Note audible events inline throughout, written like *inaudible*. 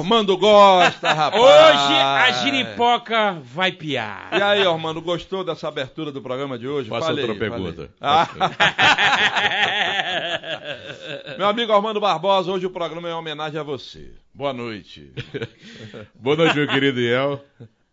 Ormando gosta, *laughs* rapaz. Hoje a giripoca vai piar. E aí, Ormando, gostou dessa abertura do programa de hoje? Faça outra pergunta. Ah. *laughs* Meu amigo Ormando Barbosa, hoje o programa é em homenagem a você. Boa noite. *laughs* Boa noite, meu querido Iel.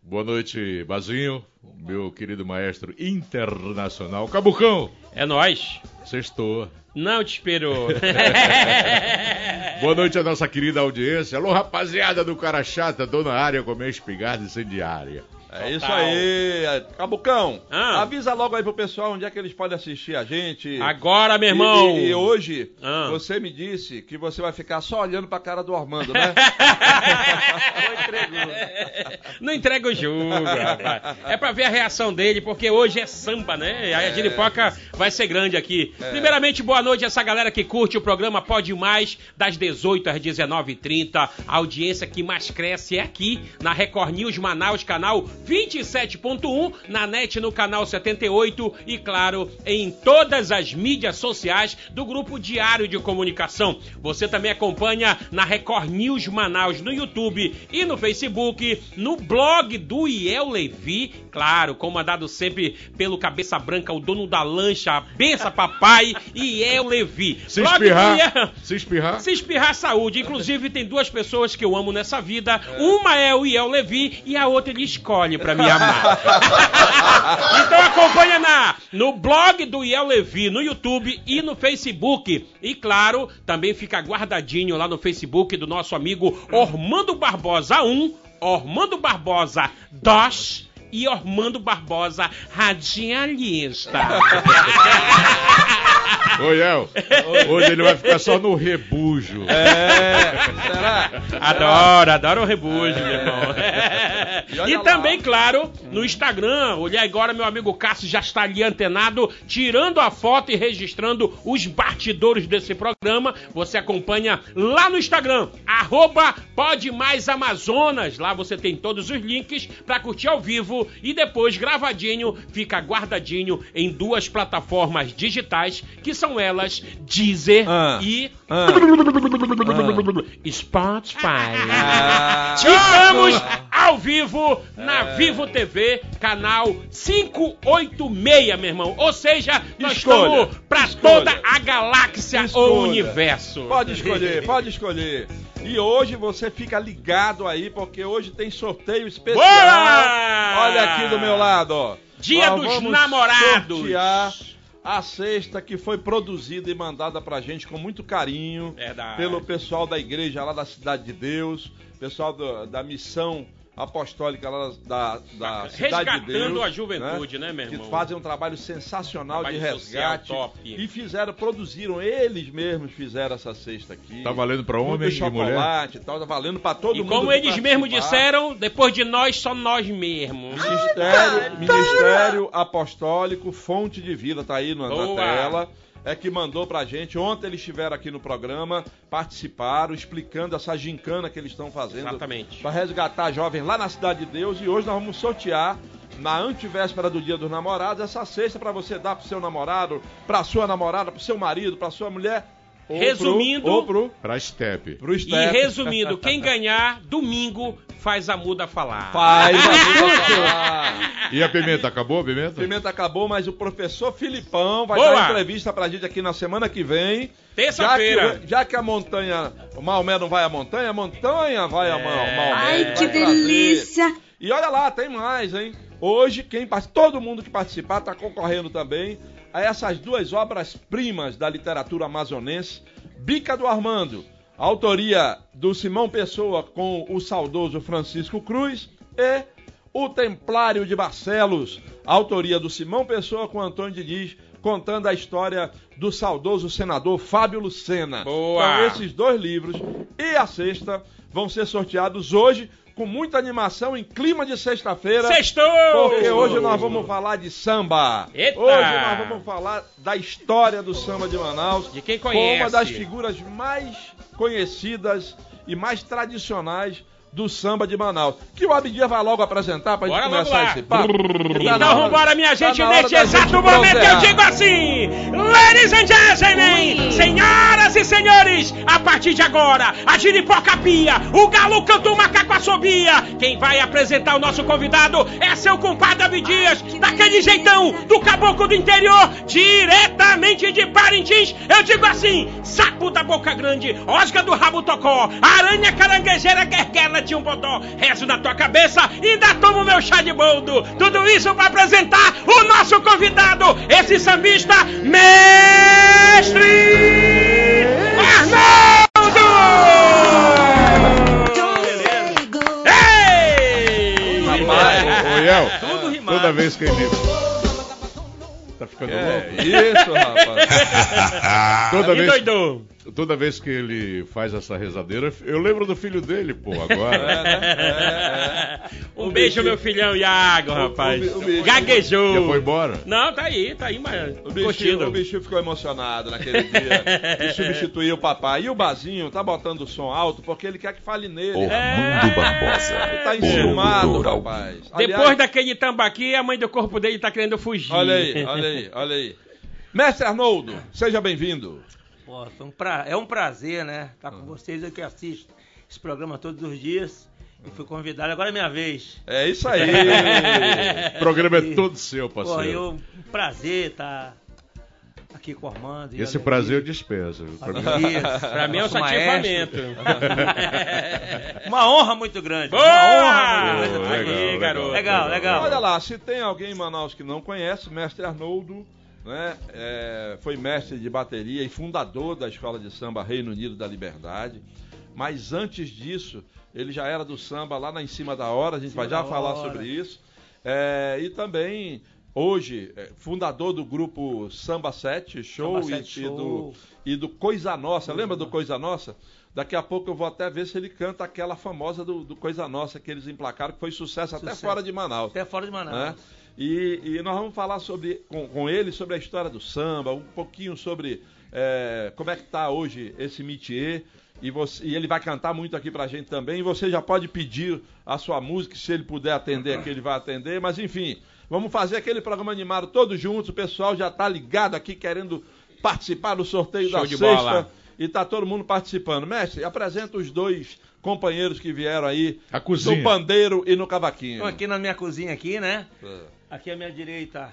Boa noite, Bazinho, meu querido maestro internacional. Cabucão, É nóis. sextou. Não te esperou. *laughs* Boa noite à nossa querida audiência. Alô, rapaziada do Cara Chata, dona área com minha espingarda incendiária. É isso aí. Cabucão, Ah. avisa logo aí pro pessoal onde é que eles podem assistir a gente. Agora, meu irmão. E, e hoje, Ah. você me disse que você vai ficar só olhando pra cara do Ormando, né? *laughs* Não entrega o jogo, rapaz. É pra ver a reação dele, porque hoje é samba, né? Aí a giripoca vai ser grande aqui. Primeiramente, boa noite a essa galera que curte o programa Pode Mais, das 18 às 19h30. A audiência que mais cresce é aqui, na Record News Manaus, canal 27.1, na net no canal 78 e, claro, em todas as mídias sociais do Grupo Diário de Comunicação. Você também acompanha na Record News Manaus no YouTube e no Facebook, no blog do Iel Levi, claro, comandado sempre pelo Cabeça Branca, o dono da lancha, a benção papai, Iel Levi. Se Blog espirrar, Iel- se espirrar, se espirrar saúde. Inclusive, tem duas pessoas que eu amo nessa vida. Uma é o Iel Levi e a outra ele escolhe pra me amar. *laughs* então acompanha na, no blog do Iel Levi, no YouTube e no Facebook. E claro, também fica guardadinho lá no Facebook do nosso amigo Ormando Barbosa 1, Ormando Barbosa 2 e Ormando Barbosa Radialista. *laughs* Ô, Iel, hoje ele vai ficar só no rebujo. É, será? Adoro, adoro o rebujo, meu irmão. E E lá. também, claro, no Instagram. Olha agora, meu amigo Cássio já está ali antenado, tirando a foto e registrando os bastidores desse programa. Você acompanha lá no Instagram, arroba Pode Mais Amazonas. Lá você tem todos os links para curtir ao vivo e depois gravadinho, fica guardadinho em duas plataformas digitais, que são elas Deezer Ah. e Ah. Spotify. Ah. Estamos ao vivo na Vivo TV, canal 586, meu irmão. Ou seja, nós Escolha, estamos escolha. toda a galáxia Escolha. ou universo. Pode escolher, pode escolher. E hoje você fica ligado aí, porque hoje tem sorteio especial. Boa! Olha aqui do meu lado, ó. Dia Nós dos vamos namorados. sortear a cesta que foi produzida e mandada pra gente com muito carinho Verdade. pelo pessoal da igreja lá da Cidade de Deus, pessoal do- da missão apostólica lá da, da Cidade de Deus. Resgatando a juventude, né, meu irmão? Que fazem um trabalho sensacional Trabalho de resgate. top. E fizeram, produziram, eles mesmos fizeram essa cesta aqui. Tá valendo pra homem e mulher? chocolate e tal, tá valendo pra todo E mundo. como que eles mesmos disseram, depois de nós, só nós mesmos. Ministério, Ministério Apostólico Fonte de Vida, tá aí na, na Boa. tela. É que mandou pra gente. Ontem eles estiveram aqui no programa, participaram, explicando essa gincana que eles estão fazendo. Exatamente. Para resgatar jovens lá na Cidade de Deus. E hoje nós vamos sortear, na antivéspera do Dia dos Namorados, essa cesta para você dar pro seu namorado, pra sua namorada, pro seu marido, pra sua mulher. Ou pro- Resumindo- ou pro, Pra Step. pro E Step. resumindo, quem ganhar, domingo, faz a muda falar. Faz a vida falar. E a pimenta, acabou a pimenta? Pimenta acabou, mas o professor Filipão vai Boa. dar uma entrevista pra gente aqui na semana que vem. Terça-feira. Já que, já que a montanha, o Maomé não vai à montanha, a montanha vai a É. Maomé. Ai, que trazer. delícia! E olha lá, tem mais, hein? Hoje, quem todo mundo que participar está concorrendo também a essas duas obras-primas da literatura amazonense, Bica do Armando, autoria do Simão Pessoa com o saudoso Francisco Cruz, e O Templário de Barcelos, autoria do Simão Pessoa com Antônio Diniz, contando a história do saudoso senador Fábio Lucena. Boa! Então, esses dois livros e a sexta vão ser sorteados hoje com muita animação em clima de sexta-feira. Sextou! Porque hoje nós vamos falar de samba. Eita! Hoje nós vamos falar da história do samba de Manaus. De quem Com conhece. uma das figuras mais conhecidas e mais tradicionais do samba de Manaus. Que o Abdias vai logo apresentar pra gente Bora, vamos começar lá. esse papo. Tá Então vambora, minha gente, tá na hora neste exato gente momento eu digo assim: Ladies and gentlemen, Ui. senhoras e senhores, a partir de agora, a giripoca pia, o galo canta o macaco assobia. Quem vai apresentar o nosso convidado é seu compadre Abdias, daquele jeitão do caboclo do interior, diretamente de Parintins. Eu digo assim: sapo da boca grande, osga do rabo tocó, aranha caranguejeira, guerguela tinha um bodó, rezo na tua cabeça e ainda tomo meu chá de boldo. Tudo isso para apresentar o nosso convidado, esse sambista, mestre Arnaldo! Ei! Rapaz, Ô, Iel, Tudo rimado. toda vez que ele... Tá ficando É, louco? isso, rapaz. *laughs* Toda Me vez, doidou. Toda vez que ele faz essa rezadeira, eu lembro do filho dele, pô, agora. *laughs* É, né? É, é. Um O beijo, meu filhão Iago, rapaz. o bicho- Gaguejou. Já foi embora? Não, tá aí, tá aí, mas O bichinho, o bichinho ficou emocionado naquele dia de *laughs* substituir o papai. E o Bazinho tá botando o som alto porque ele quer que fale nele. Orlando Barbosa. Ele tá enciumado, rapaz. Depois Aliás, daquele tambaqui, a mãe do corpo dele tá querendo fugir. Olha aí, olha aí, olha aí. *laughs* Mestre Arnoldo, seja bem-vindo. Pô, foi um pra... É um prazer, né? Estar com vocês eu que assisto esse programa todos os dias. E fui convidado, agora é minha vez. É isso aí. O *laughs* programa é todo seu, Pô, parceiro. eu, um prazer estar aqui com o Armando. e Esse prazer eu dispenso. Pra mim é um *laughs* satisfamento. *laughs* Uma honra muito grande. Boa! Uma honra muito grande. Legal, Aí, legal. garoto. Legal, legal. Olha lá, se tem alguém em Manaus que não conhece, mestre Arnoldo, né, é, foi mestre de bateria e fundador da escola de samba Reino Unido da Liberdade. Mas antes disso, ele já era do samba lá na em cima da hora, a gente vai já falar hora. sobre isso. É, e também, hoje, é, fundador do grupo Samba 7 Show, Samba e, Sete e do, Show. e do Coisa Nossa. Lembra do Coisa Nossa? Daqui a pouco eu vou até ver se ele canta aquela famosa do, do Coisa Nossa que eles emplacaram, que foi sucesso, até Sucesso. fora de Manaus. Até fora de né? Manaus. E, e nós vamos falar sobre, com, com ele sobre a história do samba, um pouquinho sobre é, como é que tá hoje esse métier. E, você- e ele vai cantar muito aqui pra gente também. E você já pode pedir a sua música, se ele puder atender aqui, ele vai atender. Mas enfim, vamos fazer aquele programa animado todos juntos. O pessoal já tá ligado aqui querendo participar do sorteio Show da de sexta. bola. E tá todo mundo participando. Mestre, apresenta os dois companheiros que vieram aí A cozinha. no pandeiro e no cavaquinho. Estou aqui na minha cozinha aqui, né? É, Aqui à minha direita,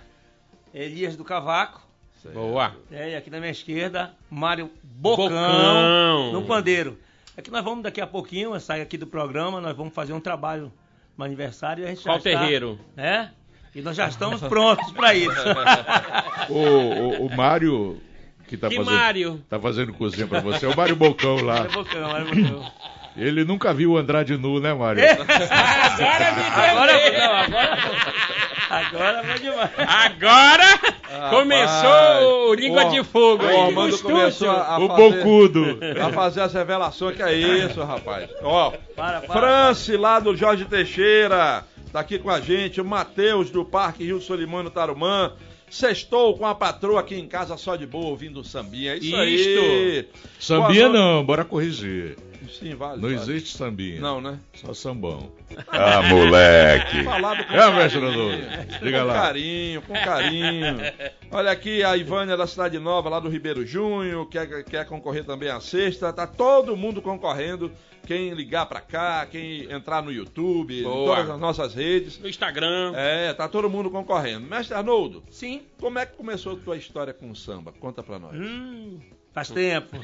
Elias do Cavaco. aí. Boa. É, e aqui na minha esquerda, Mário Bocão, Bocão. no pandeiro. Aqui nós vamos daqui a pouquinho, sair aqui do programa, nós vamos fazer um trabalho no aniversário e a gente Qual já está, terreiro? né? E nós já estamos prontos para isso. *laughs* *laughs* O, o, o Mário, que tá Que fazendo, Mário? tá fazendo cozinha pra você, é o Mário Bocão lá. *laughs* Mário Bocão, Mário Bocão. Ele nunca viu o Andrade nu, né, Mário? Agora me Agora, não, agora, agora vai demais. Agora começou o Língua de Fogo O aí. Armando começou a, a o fazer, Bocudo. a fazer as revelações. Que é isso, rapaz? Ó, Para, para. France, lá do Jorge Teixeira, tá aqui com a gente. O Matheus, do Parque Rio Solimano Tarumã. Sextou com a patroa aqui em casa só de boa, ouvindo um sambinha. É isso aí. Sambinha Boa não, bora corrigir. Sim, vale. Não vale. existe sambinha. Não, né? Só sambão. Ah, moleque. Falado com É, mestre carinho. Diga com lá. carinho, com carinho. Olha aqui a Ivânia da Cidade Nova, lá do Ribeiro Junho, quer, quer concorrer também à sexta. Tá todo mundo concorrendo. Quem ligar pra cá, quem entrar no YouTube, em todas as nossas redes. No Instagram. É, tá todo mundo concorrendo. Mestre Arnoldo, Sim. como é que começou a tua história com o samba? Conta pra nós. Hum, faz tempo. *laughs*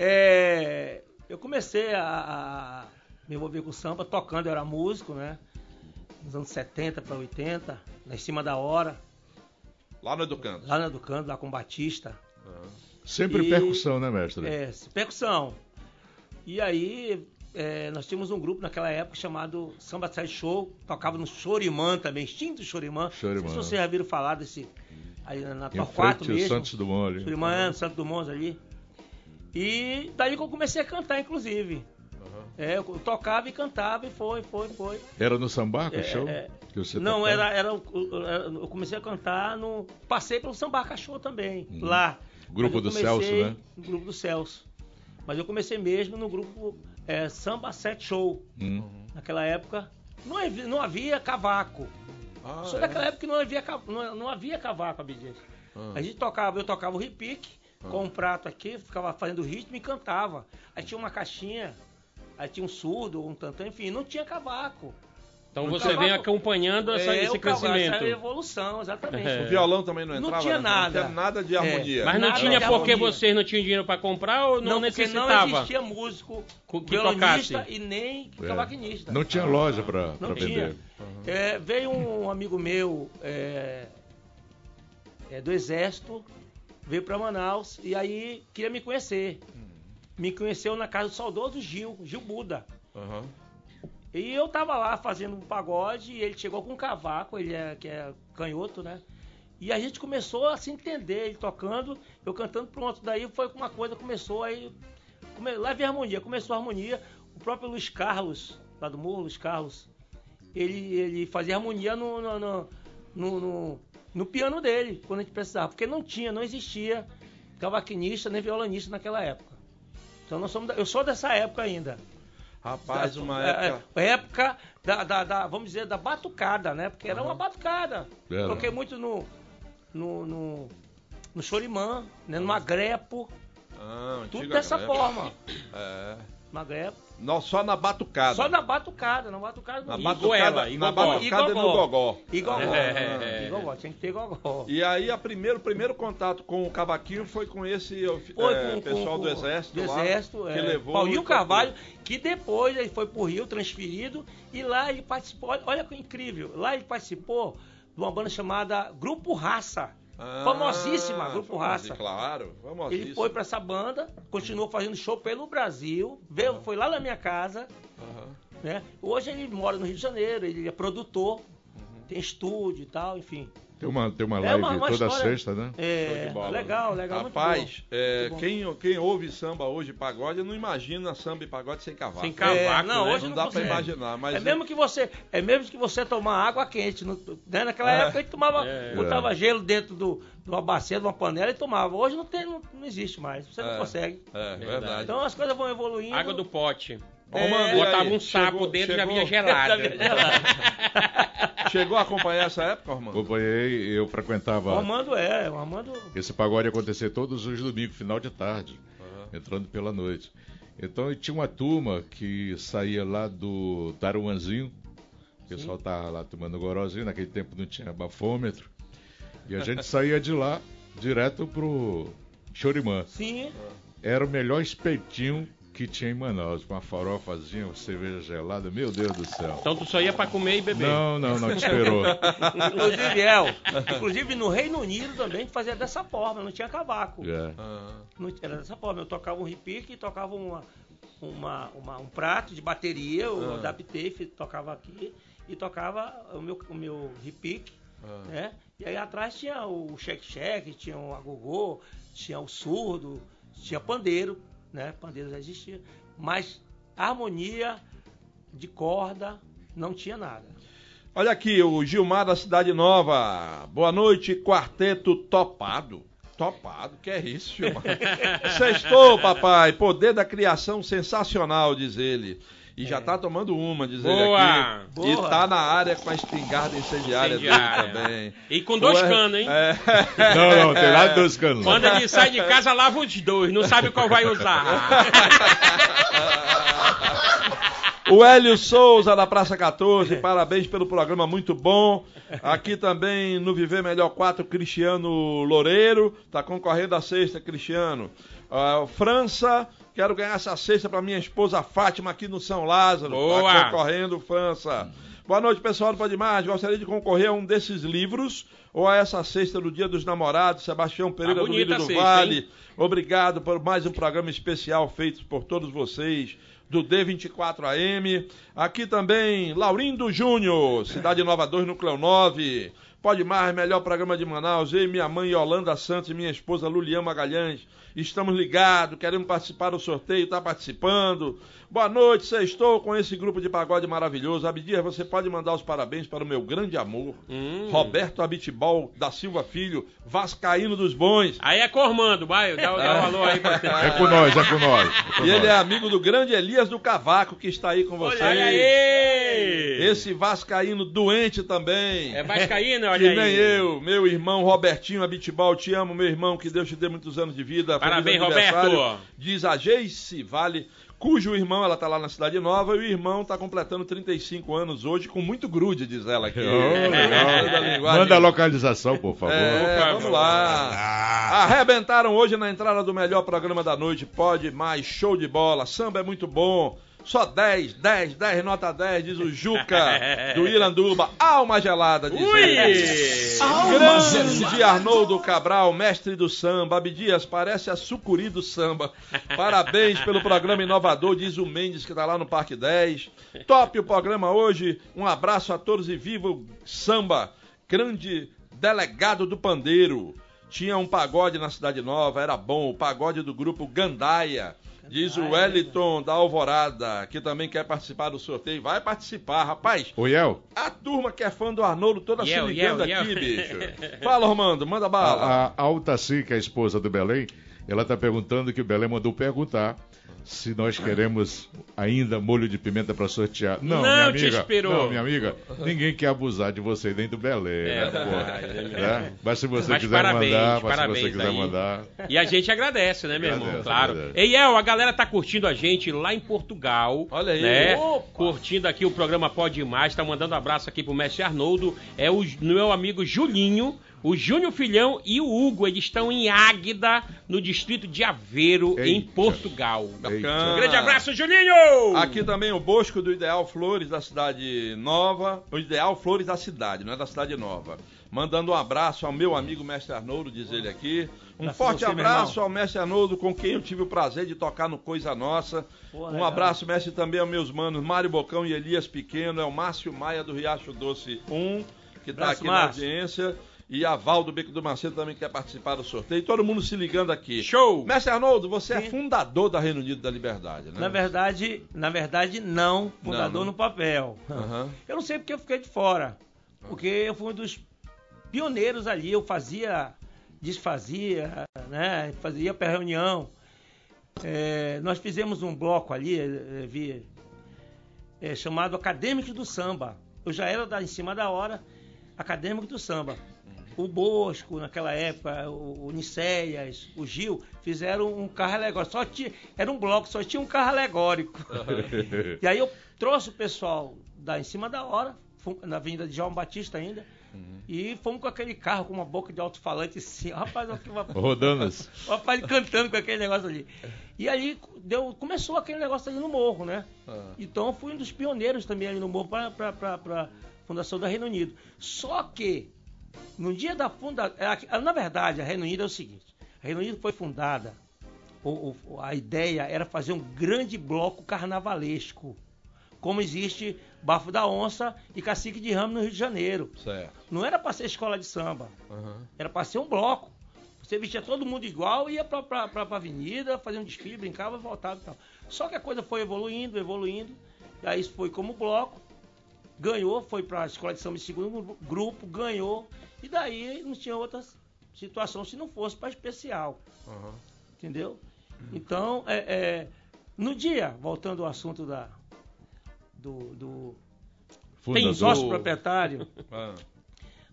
É, eu comecei a, a me envolver com samba tocando, eu era músico, né? Nos anos 70 para 80, lá em cima da hora, Lá no Educando. lá na Educando, lá com o Batista. Sempre E- percussão, né, mestre? É, percussão. E aí, é, nós tínhamos um grupo naquela época chamado Samba Side Show, tocava no Chorimã também, extinto Chorimã. Não sei Chorimã. se vocês já viram falar desse, aí na, na Torquato mesmo. Santos Dumont ali. Chorimã, é, no Santo Dumont ali. E daí que eu comecei a cantar, inclusive. É, eu tocava e cantava e foi, foi, foi. Era no Sambaca, É, show? é. Não, tocava? era, era, o- o- Eu comecei a cantar no. Passei pelo Samba Cachorro também, Hum. lá. Grupo do Celso, né? No grupo do Celso. Mas eu comecei mesmo no grupo é, Samba Set Show. Hum. Naquela época não havia, não havia cavaco. Ah, Só é? daquela época que não havia, não, não havia cavaco, Abdias. Ah. A gente tocava, eu tocava o repique, com um prato aqui, ficava fazendo ritmo e cantava. Aí tinha uma caixinha, aí tinha um surdo, um tantã, enfim, não tinha cavaco. Então você cavaco- vem acompanhando essa- É, esse crescimento. Essa evolução, exatamente. É. O violão também não Não entrava? tinha né? nada. Não tinha nada de É. harmonia. Mas não Nada tinha porque harmonia. vocês não tinham dinheiro pra comprar ou não, Não, necessitava? não existia músico, Co- que violonista tocasse. e nem É. cavaquinista. Não tinha loja Não tinha. vender. É, veio um amigo meu é, é, do Exército, veio para Manaus e aí queria me conhecer. Me conheceu na casa do saudoso Gil, Gil Buda. Aham. E eu tava lá fazendo um pagode e ele chegou com um cavaco, ele é, que é canhoto, né? E a gente começou a se entender, ele tocando, eu cantando, pronto. Daí foi uma coisa, começou aí. Come, lá harmonia, começou a harmonia. O próprio Luiz Carlos, lá do Morro, Luiz Carlos, ele, ele fazia harmonia no, no, no, no, no- no piano dele, quando a gente precisava. Porque não tinha, não existia cavaquinista nem violonista naquela época. Então nós somos, eu sou dessa época ainda. Rapaz, uma É, época. é, época da, da- da- vamos dizer, da batucada, né? Porque era uma batucada. Era. Toquei muito no, no, no, no chorimã, né? no magrepo, Ah, tudo dessa época. forma. É. Magrepo. Não, só na batucada. Só na batucada, na batucada Na do batucada, Iguela, na batucada e no gogó. E gogó. É. E gogó, tinha que ter gogó. E aí, a primeiro, o primeiro contato com o cavaquinho foi com esse Foi é, com, pessoal com- do Exército. do lá, Exército, que é, levou. Paulinho Carvalho, que depois ele foi pro Rio, transferido, e lá ele participou, olha que incrível, lá ele participou de uma banda chamada Grupo Raça. Ah, famosíssima, Grupo Raça. Claro, famosíssima. Ele foi pra essa banda, continuou fazendo show pelo Brasil, veio, foi lá na minha casa, Aham. né? Hoje ele mora no Rio de Janeiro, ele é produtor, Uhum. tem estúdio e tal, enfim. Tem uma, tem uma É live uma- uma toda história- sexta, né? É, bola. legal, legal. muito Rapaz, é, quem, quem ouve samba hoje, pagode, não imagina samba e pagode sem cavalo. Sem cavaco, É, não, né? hoje não não, dá pra consegue. imaginar, mas é mesmo que você, é mesmo que você tomar água quente, no- né? Naquela É. época a gente tomava, É. botava gelo dentro do, de uma bacia, de uma panela e tomava. Hoje não tem, não, não existe mais. Você não É. consegue. É, Verdade. verdade. Então as coisas vão evoluindo. Água do pote. Ô, É, Mano, Botava aí? um sapo Chegou- dentro e já *laughs* vinha gelada. Chegou a acompanhar essa época, Armando? Acompanhei, eu frequentava. O Armando é, o Armando. Esse pagode ia acontecer todos os domingos, final de tarde, entrando pela noite. Então tinha uma turma que saía lá do Taruanzinho, o pessoal tava lá tomando gorozinho, naquele tempo não tinha bafômetro, e a gente saía de lá direto pro Chorimã. Sim. Era o melhor espetinho que tinha em Manaus, com uma farofazinha, uma cerveja gelada, meu Deus do céu. Então tu só ia pra comer e beber. Não, não, não, te esperou. *laughs* Inclusive, El, inclusive no Reino Unido também fazia dessa forma, não tinha cavaco. É. Ah, Não- era dessa forma. Eu tocava um repique e tocava uma, uma, uma- um prato de bateria, eu Ah. adaptei, tocava aqui e tocava o meu, o meu repique, ah. né? E aí atrás tinha o cheque-cheque, tinha o agogô, tinha o surdo, tinha pandeiro, né? Pandeiro já existia. Mas harmonia de corda não tinha nada. Olha aqui, o Gilmar da Cidade Nova. Boa noite, quarteto topado. Topado, que é isso, Gilmar? *laughs* Sextou, papai. Poder da criação sensacional, diz ele. E já tá tomando uma, diz ele Boa. aqui. E Boa. tá na área com a espingarda incendiária, Incendiária. dele também. E com dois Ué, canos, hein? É. *laughs* Não, não, tem nada de dois canos. Quando ele sai de casa, lava os dois, não sabe qual vai usar. *laughs* O Hélio Souza da Praça 14, parabéns pelo programa muito bom. Aqui também no Viver Melhor 4, Cristiano Loureiro, tá concorrendo a sexta, Cristiano. Ah, França, quero ganhar essa sexta para minha esposa Fátima aqui no São Lázaro. Boa. Tá concorrendo, França. Boa noite, pessoal do Pode Mais. Gostaria de concorrer a um desses livros ou a essa sexta do Dia dos Namorados, Sebastião Pereira Tá do Lírio a do sexta, Vale. hein? Obrigado por mais um programa especial feito por todos vocês do D24AM. Aqui também, Laurindo Júnior, Cidade Nova 2, Núcleo 9. Pode mais, melhor programa de Manaus. Eu e minha mãe Yolanda Santos e minha esposa Lulian Magalhães. Estamos ligados, queremos participar do sorteio, está participando. Boa noite, sextou com esse grupo de pagode maravilhoso. Abdias, você pode mandar os parabéns para o meu grande amor, Hum. Roberto Abitibol da Silva Filho, Vascaíno dos Bons. Aí é Cormando, vai, dá, dá um alô aí pra É com nós, é com nós. é com E ele nós. é amigo do grande Elias do Cavaco, que está aí com vocês. Olha aí! Esse Vascaíno doente também. É Vascaíno, olha que aí. nem eu, meu irmão Robertinho Abitibal, te amo, meu irmão, que Deus te dê muitos anos de vida. Parabéns, aniversário. Roberto. Diz a Geice Vale, cujo irmão, ela tá lá na Cidade Nova, e o irmão tá completando 35 anos hoje, com muito grude, diz ela aqui. *laughs* Oh, linguagem. Manda a localização, por favor. É, Por favor. vamos lá. Arrebentaram hoje na entrada do melhor programa da noite. Pode mais, show de bola. Samba é muito bom. Só 10, 10, 10, nota 10, diz o Juca do Iranduba. Alma gelada, diz ele. Ui! Grande Arnoldo Cabral, mestre do samba. Abdias, parece a sucuri do samba. Parabéns pelo programa inovador, diz o Mendes, que tá lá no Parque 10. Top o programa hoje. Um abraço a todos e viva o samba. Grande delegado do pandeiro. Tinha um pagode na Cidade Nova, era bom. O pagode do grupo Gandaia. Diz o Wellington da Alvorada, que também quer participar do sorteio. Vai participar, rapaz. Ô, Iel, A turma que é fã do Arnoldo toda Yel, se ligando yel, aqui, yel. bicho. *laughs* Fala, Romando, manda bala. a, a Altaci, que é a esposa do Belém, ela está perguntando que o Belém mandou perguntar se nós queremos ainda molho de pimenta para sortear. Não, Não, minha te amiga. esperou. Não, minha amiga. Ninguém quer abusar de você nem do Belém, É né, é mesmo. Né? Mas se você Mas quiser parabéns, mandar, mas se você parabéns quiser aí. mandar. E a gente agradece, né, meu irmão? Agradece, Claro. agradece. Eiel, a galera tá curtindo a gente lá em Portugal. Olha aí. Né? Curtindo aqui o programa Pode Mais. Tá mandando abraço aqui pro mestre Arnoldo. É o meu amigo Julinho. O Júnior Filhão e o Hugo, eles estão em Águeda, no distrito de Aveiro, em Eita. Portugal. Bacana. Um grande abraço, Julinho! Aqui também o Bosco do Ideal Flores da Cidade Nova. O Ideal Flores da cidade, não é da Cidade Nova. Mandando um abraço ao meu amigo Mestre Arnoldo, diz ele aqui. Um forte você, abraço ao Mestre Arnoldo, com quem eu tive o prazer de tocar no Coisa Nossa. Um abraço, Mestre, também aos meus manos Mário Bocão e Elias Pequeno. É o Márcio Maia do Riacho Doce 1, que está aqui na audiência. E a Val do Beco do Macedo também quer participar do sorteio. Todo mundo se ligando aqui. Show! Mestre Arnoldo, você é Sim. fundador da Reino Unido da Liberdade, né? Na verdade, na verdade, não. Fundador Não, não. no papel. Aham. Eu não sei porque eu fiquei de fora. Porque eu fui um dos pioneiros ali. Eu fazia, desfazia, né? Fazia para reunião. É, nós fizemos um bloco ali, eh, vi, eh, chamado Acadêmicos do Samba. Eu já era da, em cima da hora, Acadêmico do Samba. O Bosco, naquela época, o, o Nicéias, o Gil, fizeram um carro alegórico. Só tinha, era um bloco, só tinha um carro alegórico. *laughs* E aí eu trouxe o pessoal da em cima da hora, na Avenida de João Batista ainda, e fomos com aquele carro com uma boca de alto-falante assim, *laughs* rapaz, uma, Rodanas. *laughs* o rapaz cantando com aquele negócio ali. E aí deu, começou aquele negócio ali no morro, né? Ah. Então eu fui um dos pioneiros também ali no morro para a fundação da Reino Unido. Só que no dia da fundação, na verdade, a Reino Unido é o seguinte: a Reino Unido foi fundada, a ideia era fazer um grande bloco carnavalesco, como existe Bafo da Onça e Cacique de Ramos no Rio de Janeiro. Certo. Não era para ser escola de samba, Aham. era para ser um bloco. Você vestia todo mundo igual, ia pra, pra, pra avenida, fazia um desfile, brincava, voltava e tal. Só que a coisa foi evoluindo, evoluindo. E aí foi como bloco, ganhou, foi pra escola de samba em segundo gru- grupo, ganhou. E daí não tinha outra situação se não fosse para especial. Aham. Entendeu? Então, é, é, no dia, voltando ao assunto da, do, do Fundador. sócio proprietário, *laughs* Ah,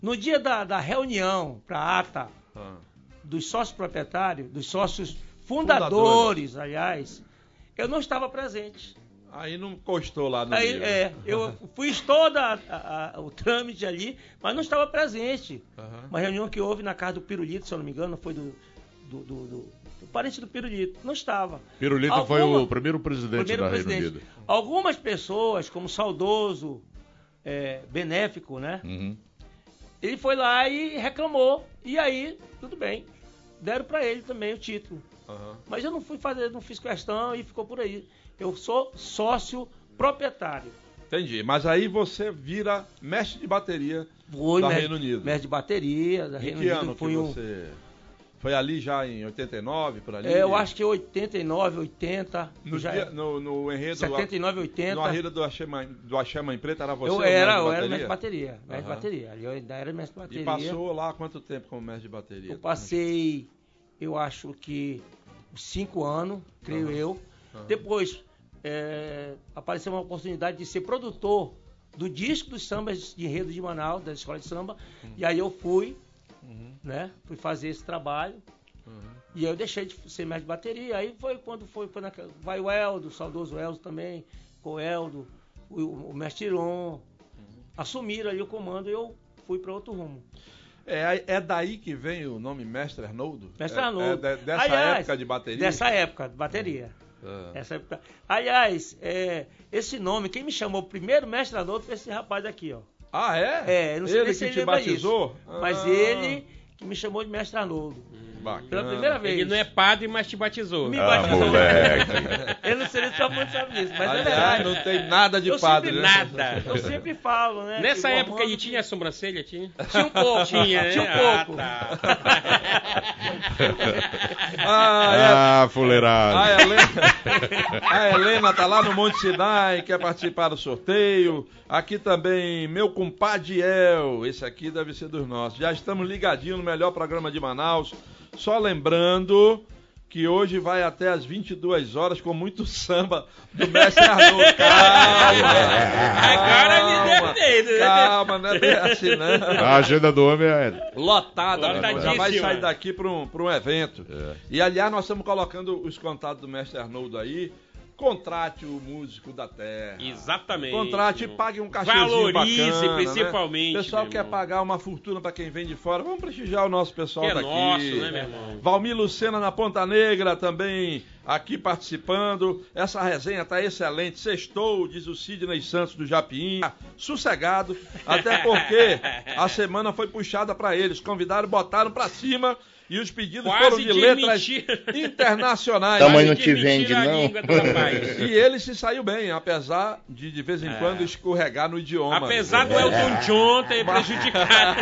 no dia da, da reunião para ata ah. dos sócios proprietários, dos sócios fundadores, aliás, eu não estava presente. Aí não encostou lá no Aí, livro. é, eu fiz todo a- a- a- o trâmite ali, mas não estava presente. Aham. Uma reunião que houve na casa do Pirulito, se eu não me engano, foi do, do, do- do- do parente do Pirulito. Não estava. Pirulito foi Alguma- o primeiro presidente primeiro da Reino presidente. Unido. Algumas pessoas, como saudoso, é, benéfico, né? Uhum. Ele foi lá e reclamou. E aí, tudo bem. Deram para ele também o título. Aham. Mas eu não fui fazer, não fiz questão e ficou por aí. Eu sou sócio proprietário. Entendi. Mas aí você vira mestre de bateria Fui da mestre- Reino Unido. Mestre de bateria, da Em Reino que Unido. ano que fui um- você... Foi ali já em 89, por ali? É, eu acho que 89, 80. No, já dia, no, no enredo... 79, 80. No enredo do Axé Mãe, do Axé Mãe Preta era você? eu era, eu era mestre de bateria? Mestre de bateria. Ali eu ainda era mestre de bateria. E passou lá quanto tempo como mestre de bateria? Eu passei, eu acho que cinco anos, creio eu. Depois é, apareceu uma oportunidade de ser produtor do disco dos sambas de enredo de Manaus, da escola de samba. E aí eu fui, né? Fui fazer esse trabalho. E aí eu deixei de ser mestre de bateria. Aí foi quando foi, foi naquela, vai o Eldo, o saudoso Eldo também, com o Eldo, o, o mestre Iron. Assumiram ali o comando e eu fui para outro rumo. É, é daí que vem o nome Mestre Arnoldo? Mestre É- Arnoldo. É, de- dessa Aliás, época de bateria? Dessa época, de bateria. Ah. Essa época. Aliás, é, esse nome, quem me chamou primeiro mestre Arnoldo foi esse rapaz aqui, ó. Ah, é? É, não sei Ele nem se ele te batizou? disso. Mas Ah, ele que me chamou de mestre Arnoldo. Bacana. Pela primeira vez. Ele não é padre, mas te batizou. Me Ah, batizou. moleque. *laughs* Eu não sei nem se todo mundo sabe disso, mas é Aliás, verdade. não tem nada de Eu padre, sempre né? Nada. *laughs* Eu sempre falo, né? Nessa que época ele tinha sobrancelha? Tinha? Tinha um pouco. *laughs* Tinha, né? Tinha um Ah, pouco. tá. Ah, é. Ah, fuleirado. A Helena, a Helena tá lá no Monte Sinai, quer participar do sorteio. Aqui também, meu compadre El, esse aqui deve ser dos nossos. Já estamos ligadinhos no melhor programa de Manaus. Só lembrando que hoje vai até às 22 horas com muito *laughs* samba do Mestre Arnoldo. *laughs* Calma! Agora ido, né? Calma, não é bem assim não. A agenda do homem é. Lotada, já vai sair daqui para um, pra um evento. É. E aliás, nós estamos colocando os contatos do mestre Arnoldo aí. Contrate o músico da terra. Exatamente. Contrate e pague um cachezinho Valorize, bacana, principalmente, Né? O pessoal quer irmão. pagar uma fortuna para quem vem de fora. Vamos prestigiar o nosso pessoal Que é daqui. nosso, né, meu irmão? Valmir Lucena na Ponta Negra também aqui participando. Essa resenha tá excelente. Sextou, diz o Sidney Santos do Japim. Sossegado, até porque *laughs* a semana foi puxada para eles. Convidaram, botaram para cima e os pedidos Quase foram de, de letras mentira. *laughs* internacionais. Tamanho não te vende, a não. língua do rapaz. *laughs* E ele se saiu bem, apesar de de vez em quando escorregar no idioma. Apesar do Elton John ter prejudicado.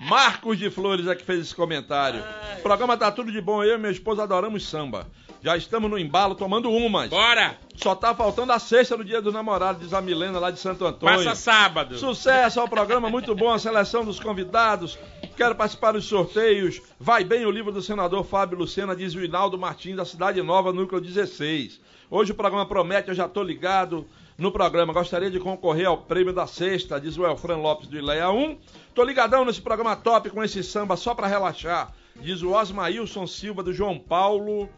*laughs* Marcos de Flores é que fez esse comentário. O programa tá tudo de bom. Eu e minha esposa adoramos samba. Já estamos no embalo tomando umas. Bora! Só tá faltando a sexta do dia do namorado, diz a Milena lá de Santo Antônio. Passa sábado. Sucesso ao programa, muito bom a seleção dos convidados. Quero participar dos sorteios. Vai bem o livro do senador Fábio Lucena, diz o Hinaldo Martins, da Cidade Nova, núcleo 16. Hoje o programa promete, eu já tô ligado no programa. Gostaria de concorrer ao prêmio da sexta, diz o Elfran Lopes do Ileia 1. Tô ligadão nesse programa top com esse samba só pra relaxar, diz o Osmailson Silva do João Paulo.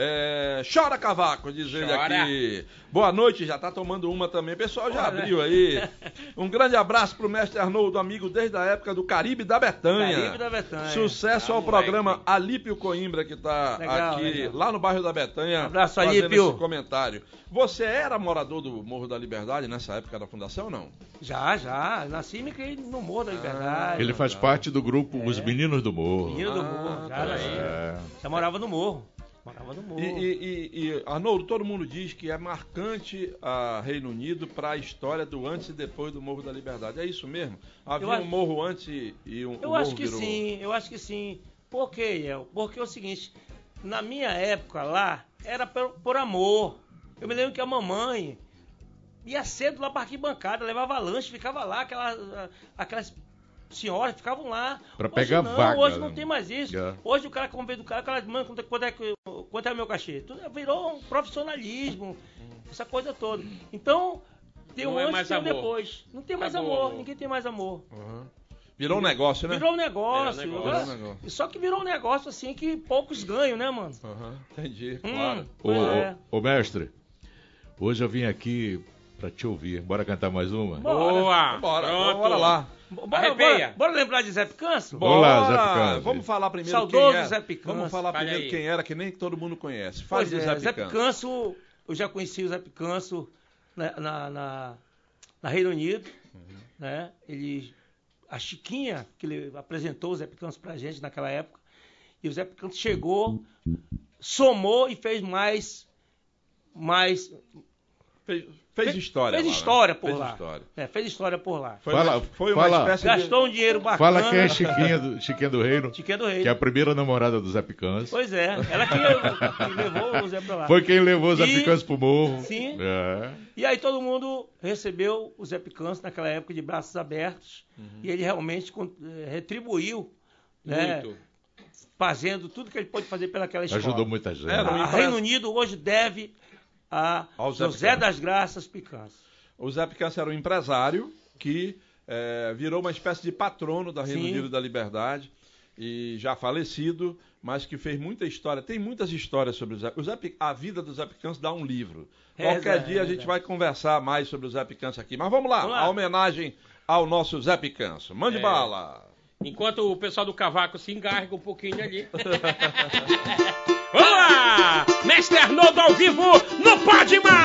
É, chora cavaco, diz ele Chora. aqui. Boa noite, já tá tomando uma também. Pessoal, já abriu aí. Um grande abraço pro mestre Arnoldo, amigo desde a época do Caribe da Betanha. Caribe da Betanha. Sucesso Ah, ao moleque. programa Alípio Coimbra, que tá Legal, aqui, legal. lá no bairro da Betanha. Abraço, fazendo Alípio. esse comentário. Você era morador do Morro da Liberdade nessa época da fundação ou não? Já, já. Nasci e me criei no Morro da Liberdade. Ele faz parte do grupo Os Meninos do Morro. Menino do Ah, Morro. Já, tá nasci. É. já morava no Morro. Morava no Morro. E, e, e, Arnoldo, todo mundo diz que é marcante a Reino Unido para a história do antes e depois do Morro da Liberdade. É isso mesmo? Havia acho- um morro antes e- um Eu o acho que virou... sim, eu acho que sim. Por quê, El? Porque é o seguinte, na minha época lá, era por, por amor. Eu me lembro que a mamãe ia cedo lá pra arquibancada, levava lanche, ficava lá, aquela, aquelas senhoras ficavam lá. Pra Hoje pegar não, vaga, Hoje não né? tem mais isso. É. Hoje o cara convida o cara, o cara manda quanto, quanto é, que- quanto é o meu cachê. Tudo virou um profissionalismo, essa coisa toda. Então, tem Não um é antes e um amor. depois. Não tem mais Acabou amor, amor. ninguém tem mais amor. Uhum. Virou um negócio, né? Virou um negócio. Virou um negócio. Virou negócio. Só que virou um negócio assim que poucos ganham, né, mano? Uhum, Entendi, Hum, claro. Ô, é. ô, ô, mestre, hoje eu vim aqui pra te ouvir. Bora cantar mais uma? Bora. Boa! Bora, Pronto. bora lá. Bora, bora, bora lembrar de Zé lá, Zé Bora! Picante. Vamos falar primeiro Saudoso quem era. Zé Picante. Vamos falar Fale primeiro aí. quem era, que nem todo mundo conhece. Fale Pois de é, Zé Zé Picante. Picanço, eu já conheci o Zé Picanço na, na, na, na Reino Unido, Uhum. né? Ele, a Chiquinha, que ele apresentou o Zé Picanço pra gente naquela época, e o Zé Picanço chegou, somou e fez mais, mais Fez, fez história Fez lá, né? história por Fez lá. história. É, fez história por lá. Foi, Fala- uma, foi uma fala- espécie Gastou um dinheiro bacana. Fala quem é Chiquinha do, Chiquinha do Reino, Chiquinha do Rei. que é a primeira namorada do Zé Picância. Pois é, ela que, que levou o Zé pra lá. Foi quem levou o Zé E- Picância pro morro. Sim. É. E aí todo mundo recebeu o Zé Picanço naquela época de braços abertos. E ele realmente eh, retribuiu, né, Muito. fazendo tudo que ele pôde fazer pelaquela escola. Ajudou muita gente. Empresa- Reino Unido hoje deve a José das Graças Picanço. O Zé Picância era um empresário que eh, virou uma espécie de patrono da Reino Sim. Unido da Liberdade e já falecido, mas que fez muita história. Tem muitas histórias sobre o Zé, o Zé A vida do Zé Picância dá um livro. É, Qualquer Zé, dia a é, gente vai conversar mais sobre o Zé Picância aqui. Mas vamos lá, Vamos lá. a homenagem ao nosso Zé Picância. Mande É. bala. Enquanto o pessoal do cavaco se engarga um pouquinho ali. *laughs* Vamos lá! Mestre Arnoldo ao vivo no Pode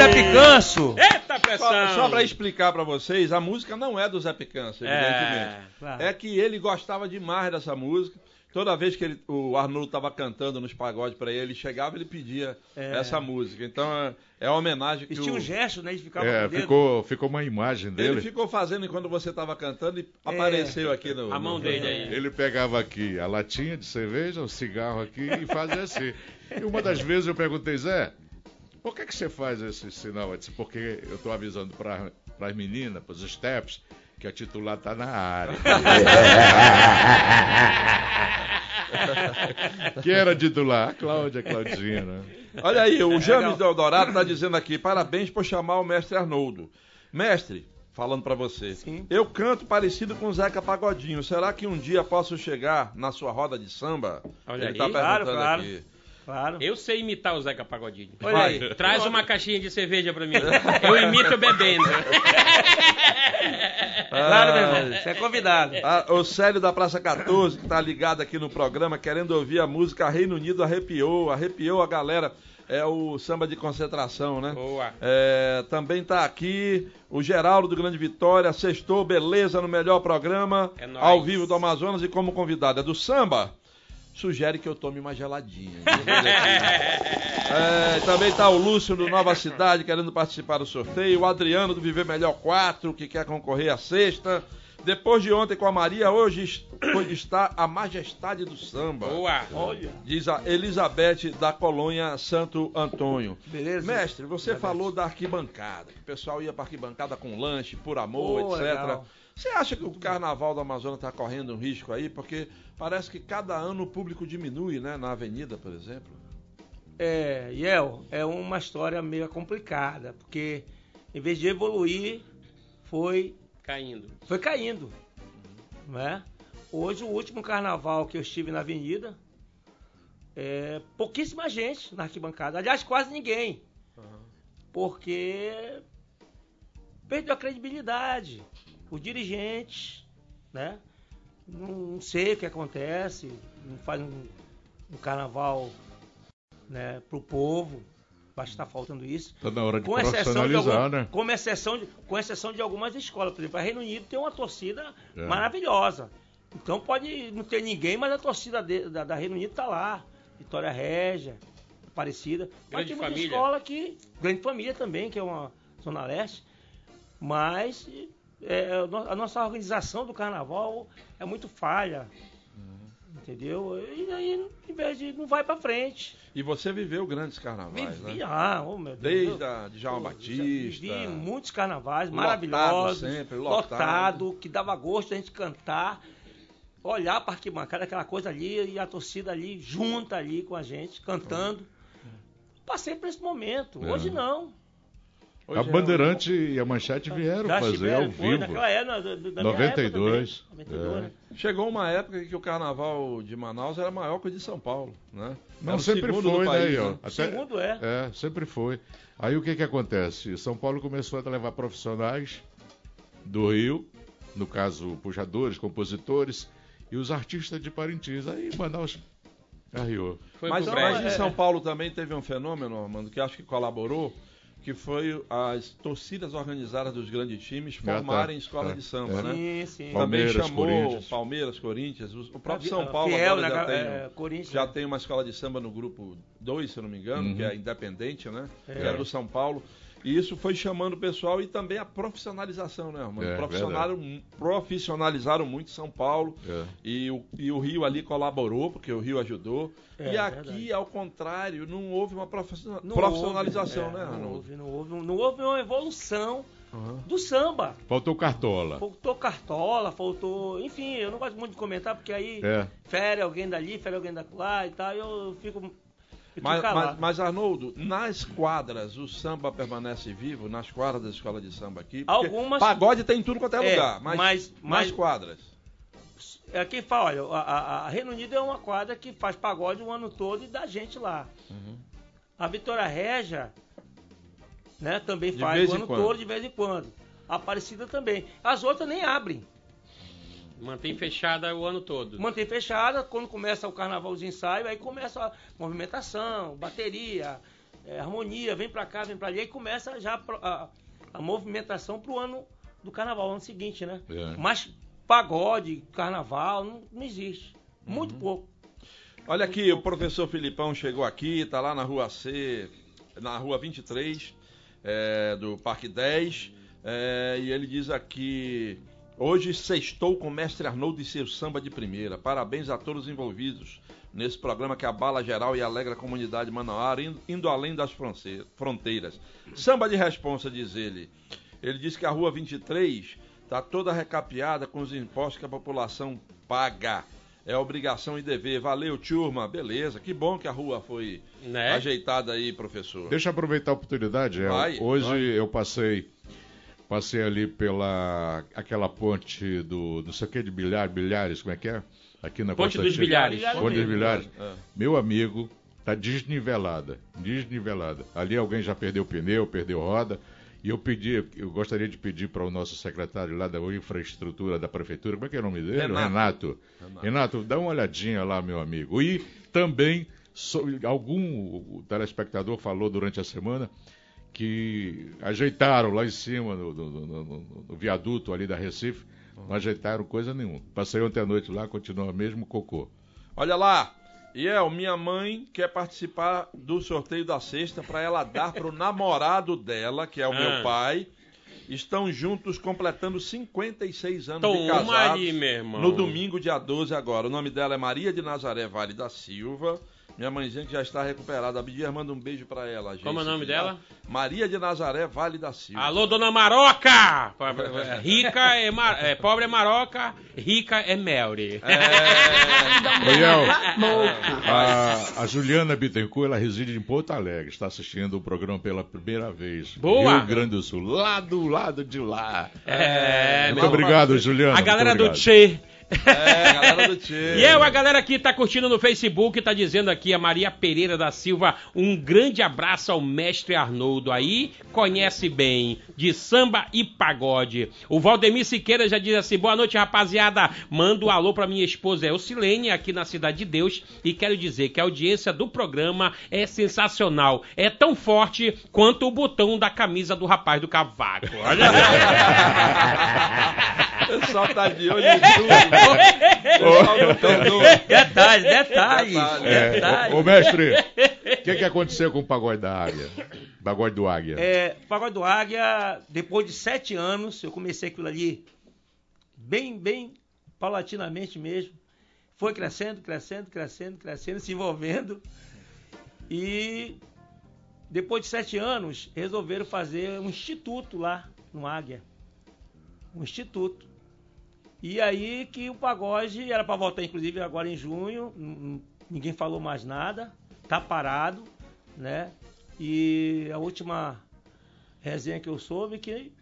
Zé Picanço! Eita pressão! Só, só para explicar para vocês, a música não é do Zé Picança, evidentemente. É, claro. É que ele gostava demais dessa música. Toda vez que ele- o Arnoldo estava cantando nos pagodes para ele, ele chegava ele pedia É. essa música. Então é, é a homenagem que Eles tinham o, um gesto, né? Ficar com É, ficou, ficou uma imagem ele dele. ficou fazendo enquanto você estava cantando e apareceu aqui no. A mão no- dele aí. Ele pegava aqui a latinha de cerveja, o cigarro aqui e fazia assim. E uma das vezes eu perguntei, Zé, por que, que você faz esse sinal? Disse, porque eu estou avisando para as meninas, para os steps, que a titular está na área. *laughs* que era titular? A Cláudia, Claudinha, né? Olha aí, o James Eldorado está dizendo aqui: parabéns por chamar o mestre Arnoldo. Mestre, falando para você, Sim. eu canto parecido com o Zeca Pagodinho. Será que um dia posso chegar na sua roda de samba? Olha Ele aí. tá Claro, perguntando claro. aqui. Claro. Eu sei imitar o Zeca Pagodinho. Olha aí. Traz uma caixinha de cerveja pra mim. Eu imito bebendo. *laughs* Claro, meu irmão. Você é convidado. Ah, o Célio da Praça 14, que tá ligado aqui no programa, querendo ouvir a música Reino Unido Arrepiou, arrepiou a galera. É o samba de concentração, né? Boa. É, também tá aqui o Geraldo do Grande Vitória, sextou, beleza, no melhor programa, É nóis. ao vivo do Amazonas e como convidado. É do samba? Sugere que eu tome uma geladinha. É, também tá o Lúcio do Nova Cidade querendo participar do sorteio. O Adriano do Viver Melhor 4, que quer concorrer à sexta. Depois de ontem com a Maria, hoje est- está a majestade do samba. Boa. Olha. Diz a Elizabeth da colônia Santo Antônio. Beleza. Mestre, você falou da arquibancada, que o pessoal ia para arquibancada com lanche, por amor, Pô, etc. legal. Você acha que o carnaval do Amazonas está correndo um risco aí? Porque parece que cada ano o público diminui, né? Na avenida, por exemplo. É, Yel, é uma história meio complicada, porque em vez de evoluir, foi, Caindo. foi caindo. Né? Hoje, o último carnaval que eu estive na avenida, é, pouquíssima gente na arquibancada. Aliás, quase ninguém. Porque perdeu a credibilidade. Os dirigentes, né? Não sei o que acontece, não faz um, um carnaval né, pro povo. Acho que está faltando isso. Tá na hora de Com exceção de, profissionalizar, algum- né? com, exceção de, com exceção de algumas escolas. Por exemplo, a Reino Unido tem uma torcida É. maravilhosa. Então pode não ter ninguém, mas a torcida de- da, da Reino Unido está lá. Vitória Régia, Aparecida. mas Grande tem muita família. escola que. Grande família também, que é uma Zona Leste. Mas é, a nossa organização do carnaval é muito falha. Entendeu? E aí, em vez de. não vai pra frente. E você viveu grandes carnavais, Vivi, né? ah, oh, meu Deus. Desde a Djalma Pô, Batista. Vivi muitos carnavais Lotado maravilhosos. sempre, lotado. lotado, que dava gosto a gente cantar, olhar para arquibancada, aquela coisa ali, e a torcida ali, junta ali com a gente, cantando. Passei por esse momento. É. Hoje não. Hoje a é Bandeirante e a Manchete vieram Já fazer estiveram, ao foi, vivo. Naquela época, da, da minha 92, época também. 92, é. né? Chegou uma época que o carnaval de Manaus era maior que o de São Paulo, né? Não, Era sempre foi, país, né, ó. né? Até- Segundo é. É, sempre foi. Aí o que que acontece? São Paulo começou a levar profissionais do Rio, no caso, puxadores, compositores, e os artistas de Parintins. Aí Manaus arriou. Foi Mas, pro mas em São Paulo também teve um fenômeno, Armando, que acho que colaborou. Que foi as torcidas organizadas dos grandes times Ah, tá. formarem escola É. de samba, É. né? Sim, sim. Palmeiras, Também chamou Corinthians. Palmeiras, Corinthians, o próprio A- São Paulo Fiel, agora já, tem, é, Corinthians. já tem uma escola de samba no grupo 2, se eu não me engano, Uhum. que é independente, né? É. Que é do São Paulo. E isso foi chamando o pessoal e também a profissionalização, né, Armando? É, Profissionaram, profissionalizaram muito São Paulo. É. E o, e o Rio ali colaborou, porque o Rio ajudou. É, e aqui, verdade. ao contrário, não houve uma profissional- Não profissionalização, houve, né, é, não Arnaldo? houve, não houve, não houve uma evolução Uhum. do samba. Faltou cartola. Faltou cartola, faltou. Enfim, eu não gosto muito de comentar, porque aí É. fere alguém dali, fere alguém da lá e tal, e eu fico. Mas, mas, mas, Arnoldo, nas quadras o samba permanece vivo, nas quadras da escola de samba aqui? Algumas- Pagode tem em tudo quanto é, É, lugar, mas, mas- nas quadras. É quem fala, olha, a, a- a Reino Unido é uma quadra que faz pagode o ano todo e dá gente lá. Uhum. A Vitória Régia, né, também De faz o ano todo, de vez em quando. A Aparecida também. As outras nem abrem. Mantém fechada o ano todo. Mantém fechada, quando começa o carnaval os ensaios, aí começa a movimentação, bateria, é, harmonia, vem pra cá, vem pra ali, aí começa já a, a movimentação pro ano do carnaval, ano seguinte, né? É. Mas pagode, carnaval, não, não existe. Uhum. Muito pouco. Olha aqui, o professor Filipão chegou aqui, tá lá na rua C, na rua 23, é, do Parque 10, é, e ele diz aqui: Hoje sextou com o mestre Arnoldo e seu samba de primeira. Parabéns a todos os envolvidos nesse programa que abala geral e alegra a comunidade manauara, indo, indo além das fronteiras. Samba de responsa, diz ele. Ele diz que a rua 23 está toda recapeada com os impostos que a população paga. É obrigação e dever. Valeu, turma. Beleza. Que bom que a rua foi Né? ajeitada aí, professor. Deixa eu aproveitar a oportunidade. Vai, Hoje vai. eu passei passei ali pela aquela ponte do não sei o que de bilhar, bilhares, como é que é? Aqui na Ponte dos. Bilhares. Ponte dos bilhares. É. Meu amigo, tá desnivelada, desnivelada. Ali alguém já perdeu pneu, perdeu roda. E eu pedi, eu gostaria de pedir para o nosso secretário lá da infraestrutura da prefeitura, como é que é o nome dele? Renato. Renato. Renato, dá uma olhadinha lá, meu amigo. E também, so- algum telespectador falou durante a semana que ajeitaram lá em cima, no, no- no- no- no viaduto ali da Recife, não ajeitaram coisa nenhuma. Passei ontem à noite lá, continua mesmo cocô. Olha lá. Iel, minha mãe quer participar do sorteio da sexta para ela dar pro namorado dela, que é o Ah. meu pai. Estão juntos completando 56 anos de Toma casados. ali, meu irmão. No domingo, dia 12 agora. O nome dela é Maria de Nazaré Vale da Silva. Minha mãezinha que já está recuperada. A Bidia manda um beijo para ela. gente. Como é o nome dela? Maria de Nazaré Vale da Silva. Alô, dona Maroca! Rica é, Mar... é, pobre é Maroca, rica é Melry. É, *laughs* Oiel, a, a Juliana Bittencourt, ela reside em Porto Alegre, está assistindo o programa pela primeira vez. Boa. Rio Grande do Sul, lá do lado de lá. É, Muito obrigado, Juliana. A galera do. Tchê. É, galera do Tchê. E eu, a galera que tá curtindo no Facebook, tá dizendo aqui, a Maria Pereira da Silva, um grande abraço ao mestre Arnoldo aí, conhece bem, de samba e pagode. O Valdemir Siqueira já diz assim, boa noite rapaziada, manda um alô pra minha esposa Elcilene, aqui na Cidade de Deus, e quero dizer que a audiência do programa é sensacional, é tão forte quanto o botão da camisa do rapaz do cavaco. Olha O *laughs* pessoal tá de olho em tudo. *laughs* Perdoa. Detalhe, detalhe. Detalhe. É, detalhe. ô, ô, mestre, o que, que aconteceu com o pagode da águia? Pagode do águia. É, Pagode do Águia, depois de sete anos, eu comecei aquilo ali bem, bem paulatinamente mesmo. Foi crescendo, crescendo, crescendo, crescendo, se envolvendo. E depois de sete anos, resolveram fazer um instituto lá no Águia. Um instituto. E aí que o pagode era para voltar, inclusive, agora em junho. Ninguém falou mais nada. Tá parado, né? E a última resenha que eu soube que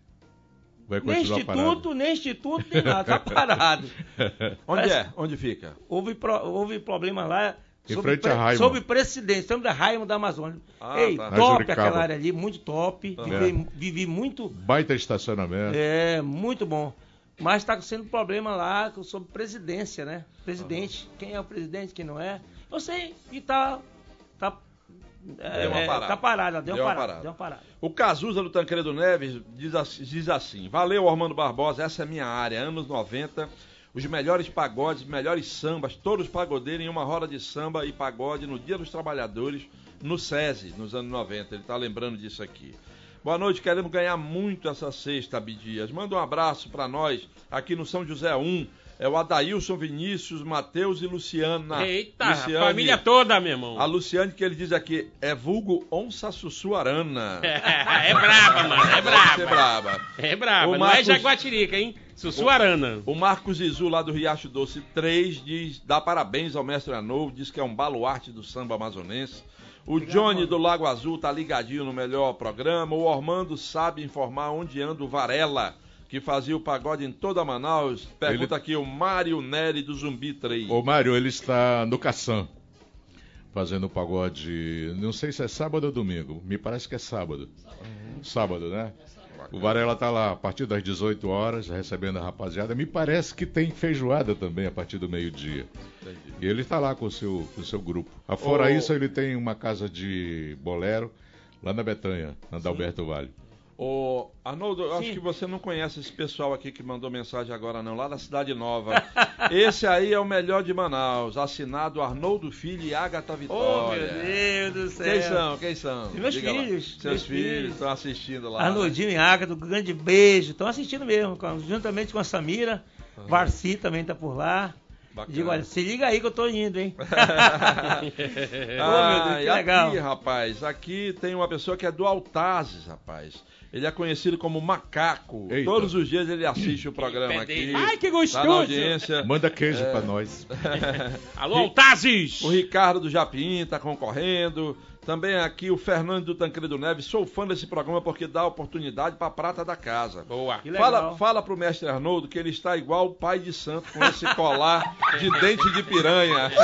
Vai nem instituto, parado. nem instituto, nem nada, tá *laughs* parado. Onde Parece- é? Onde fica? Houve, pro- houve problema lá Em sobre, frente a pre- sobre presidente, sobre da Raimon da Amazônia. Ah, Ei, tá. Top aquela área ali, muito top. Vivi, vivi muito, Baita estacionamento. é, muito bom. Mas está sendo problema lá sobre presidência, né? Presidente, quem é o presidente, quem não é. Eu sei, e tá, tá É, Deu uma é, parada. Tá parada, deu, Deu uma parada, parada. deu uma parada. O Cazuza do Tancredo Neves diz, assim- diz assim: Valeu, Armando Barbosa, essa é minha área, anos 90. Os melhores pagodes, os melhores sambas, todos os pagodeiros em uma roda de samba e pagode no Dia dos Trabalhadores, no SESI, nos anos 90. Ele está lembrando disso aqui. Boa noite, queremos ganhar muito essa sexta, Abidias. Manda um abraço para nós aqui no São José 1. É o Adailson, Vinícius, Matheus e Luciano. na- Eita, Luciane- família toda, meu irmão. A Luciane que ele diz aqui é vulgo onça sussuarana. *laughs* é braba, mano, é Deve ser braba. braba. É braba, O não Marcos- é Jaguatirica, hein? Sussuarana. O Marcos Izu, lá do Riacho Doce 3, diz, dá parabéns ao mestre Anou, diz que é um baluarte do samba amazonense. O Johnny do Lago Azul tá ligadinho no melhor programa. O Ormando sabe informar onde anda o Varela, que fazia o pagode em toda Manaus. Pergunta aqui o Mário Nery do Zumbi 3. Ô Mário, ele está no Caçã, fazendo o pagode. Não sei se é sábado ou domingo. Me parece que é sábado. Sábado, né? O Varela tá lá a partir das 18 horas, recebendo a rapaziada. Me parece que tem feijoada também a partir do meio-dia. E ele tá lá com o seu, com o seu grupo. Afora Ô- isso, ele tem uma casa de bolero lá na Betanha, na Dalberto Vale. Ô, Arnoldo, eu acho que você não conhece esse pessoal aqui que mandou mensagem agora não, lá da Cidade Nova. *laughs* esse aí é o melhor de Manaus, assinado Arnoldo Filho e Agatha Oh, Vitória. meu Deus do céu. Quem são? Quem são? Meus Diga lá. filhos, Seus meus filhos estão assistindo lá. né? Arnoldinho e Agatha, um grande beijo. Estão assistindo mesmo, juntamente com a Samira. Varci também tá por lá. Bacana. Digo, olha, se liga aí que eu tô indo, hein? Ah, *laughs* Ô, meu Deus, que legal. aqui, rapaz, aqui tem uma pessoa que é do Altazes, rapaz. Ele é conhecido como Macaco. Eita. Todos os dias ele assiste o programa aqui. Ai, que Tá gostoso. audiência. Manda queijo pra nós. *laughs* Alô, Altazes! O Ricardo do Japim tá concorrendo. Também aqui o Fernando do Tancredo Neves. Sou fã desse programa porque dá oportunidade pra prata da casa. Boa. Que legal. Fala, fala pro mestre Arnoldo que ele está igual o pai de santo com esse colar de dente de piranha. *laughs*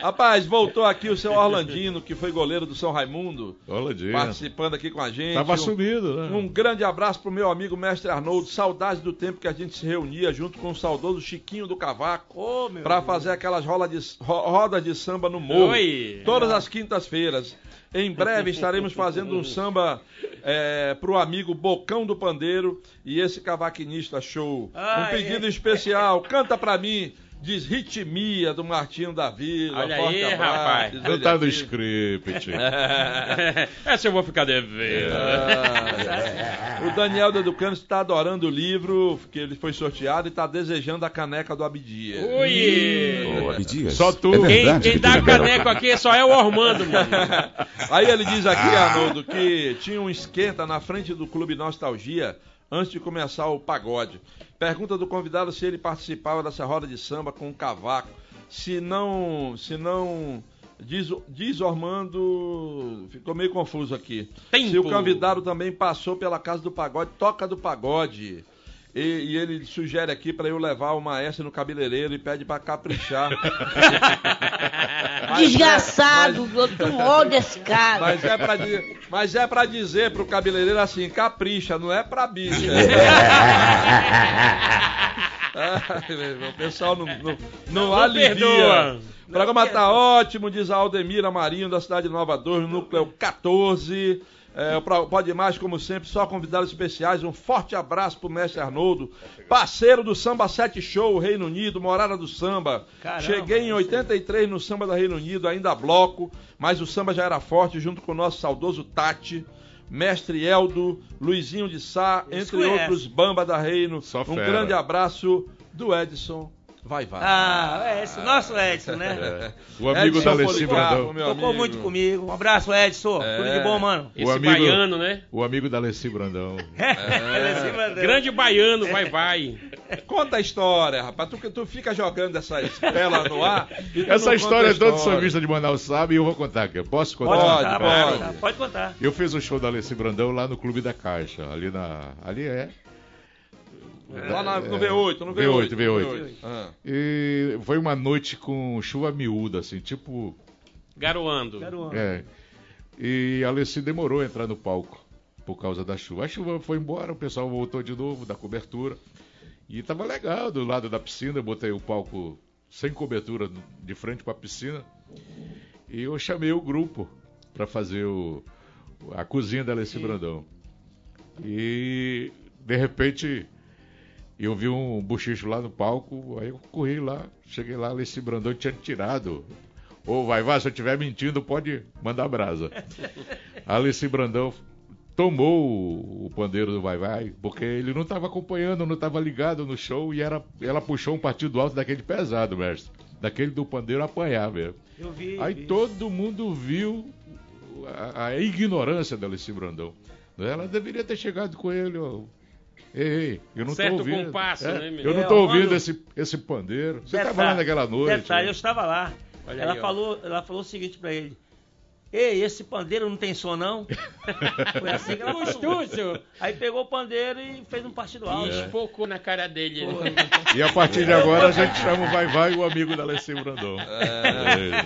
Rapaz, voltou aqui o seu Orlandino, que foi goleiro do São Raimundo, Olha, Dino. participando aqui com a gente. Tava Um- sumido, né? Um grande abraço pro meu amigo mestre Arnoldo. Saudades do tempo que a gente se reunia junto com o saudoso Chiquinho do Cavaco Ô, meu para Deus. fazer aquelas rola de, ro- rodas de samba no morro. Oi. Todas as quintas-feiras. Em breve estaremos fazendo um samba é, pro amigo Bocão do Pandeiro e esse cavaquinista show. Um pedido é. especial. Canta pra mim. Diz Ritmia do Martinho da Vila. Olha aí, abraço, rapaz. ele tá no script. *laughs* Essa eu vou ficar devendo. Ah, o Daniel do Educano está adorando o livro, que ele foi sorteado e está desejando a caneca do Abdias. Ui! Ô, Abdias, Só tu. É Quem, verdade quem que dá caneco aqui só é o Ormando, mano. *laughs* Aí ele diz aqui, Arnoldo, que tinha um esquenta na frente do Clube Nostalgia antes de começar o pagode. Pergunta do convidado se ele participava dessa roda de samba com o cavaco. Se não. Se não. Diz, diz Ormando. Ficou meio confuso aqui. Tempo. Se o convidado também passou pela casa do pagode, toca do pagode. E, e ele sugere aqui para eu levar o maestro no cabeleireiro e pede para caprichar. *laughs* Mas é- Desgraçado, eu tenho ódio desse cara. mas é pra, di- mas é pra dizer pro cabeleireiro assim, capricha, não é pra bicha. *laughs* Ai, irmão, o pessoal não, não, não, Não alivia. perdoa. O programa tá ótimo, diz a Aldemira Marinho, da cidade de Nova 2, no núcleo 14. É, Pode Mais, como sempre, só convidados especiais. Um forte abraço pro mestre Arnoldo, parceiro do Samba 7 Show, Reino Unido, Morada do Samba. Caramba, Cheguei em 83 no Samba da Reino Unido, ainda bloco, mas o samba já era forte, junto com o nosso saudoso Tati, Mestre Eldo, Luizinho de Sá, Eles entre conhecem. outros Bamba da Reino. Só um fera. grande abraço do Edson. Vai, vai. Ah, Edson, nosso Edson, né? *laughs* É. O amigo Edson da Alessi Brandão. Tocou amigo. muito comigo. Um abraço, Edson. É. Tudo de bom, mano. Esse amigo- baiano, né? O amigo da Alessi Brandão. *laughs* Alessi Brandão. Grande baiano, vai, vai. *laughs* Conta a história, rapaz. Tu, tu fica jogando essas pelas no ar. e Essa história todo história. sambista de Manaus sabe e eu vou contar aqui. Posso contar? Pode, Pode, contar, pode. pode contar. Pode contar. Eu fiz um show da Alessi Brandão lá no Clube da Caixa, ali na. Ali é. Lá na- no V8, no V8. V8, V8. Ah. E foi uma noite com chuva miúda, assim, tipo. Garoando. É. E a Alessi demorou a entrar no palco por causa da chuva. A chuva foi embora, o pessoal voltou de novo da cobertura. E tava legal do lado da piscina, eu botei o palco sem cobertura de frente para a piscina. E eu chamei o grupo para fazer o, a cozinha da Alessi Brandão. E de repente eu vi um bochicho lá no palco, aí eu corri lá, cheguei lá, Alessi Brandão tinha tirado. Ô, vai, vai, se eu estiver mentindo, pode mandar brasa. *laughs* Alessi Brandão tomou o, o pandeiro do Vai Vai, porque ele não estava acompanhando, não estava ligado no show e era, ela puxou um partido alto daquele pesado, mestre. Daquele do pandeiro apanhar mesmo. Eu vi. Aí vi. todo mundo viu a, a ignorância da Alessi Brandão. Ela deveria ter chegado com ele, ó. Ei, ei, eu não Certo tô ouvindo. compasso, É, né, menino? eu não É, tô ouvindo quando- esse, esse pandeiro. Você Detalhe- estava lá naquela noite. Detalhe, né? eu estava lá. Olha ela, aí, ó. falou, ela falou o seguinte pra ele. Ei, esse pandeiro não tem som, não? *laughs* Foi assim que ela falou. Aí pegou o pandeiro e fez um partido alto. E espocou na cara dele. né? *laughs* E a partir de agora a gente chama o Vai Vai o amigo da Alessi Brandão. É.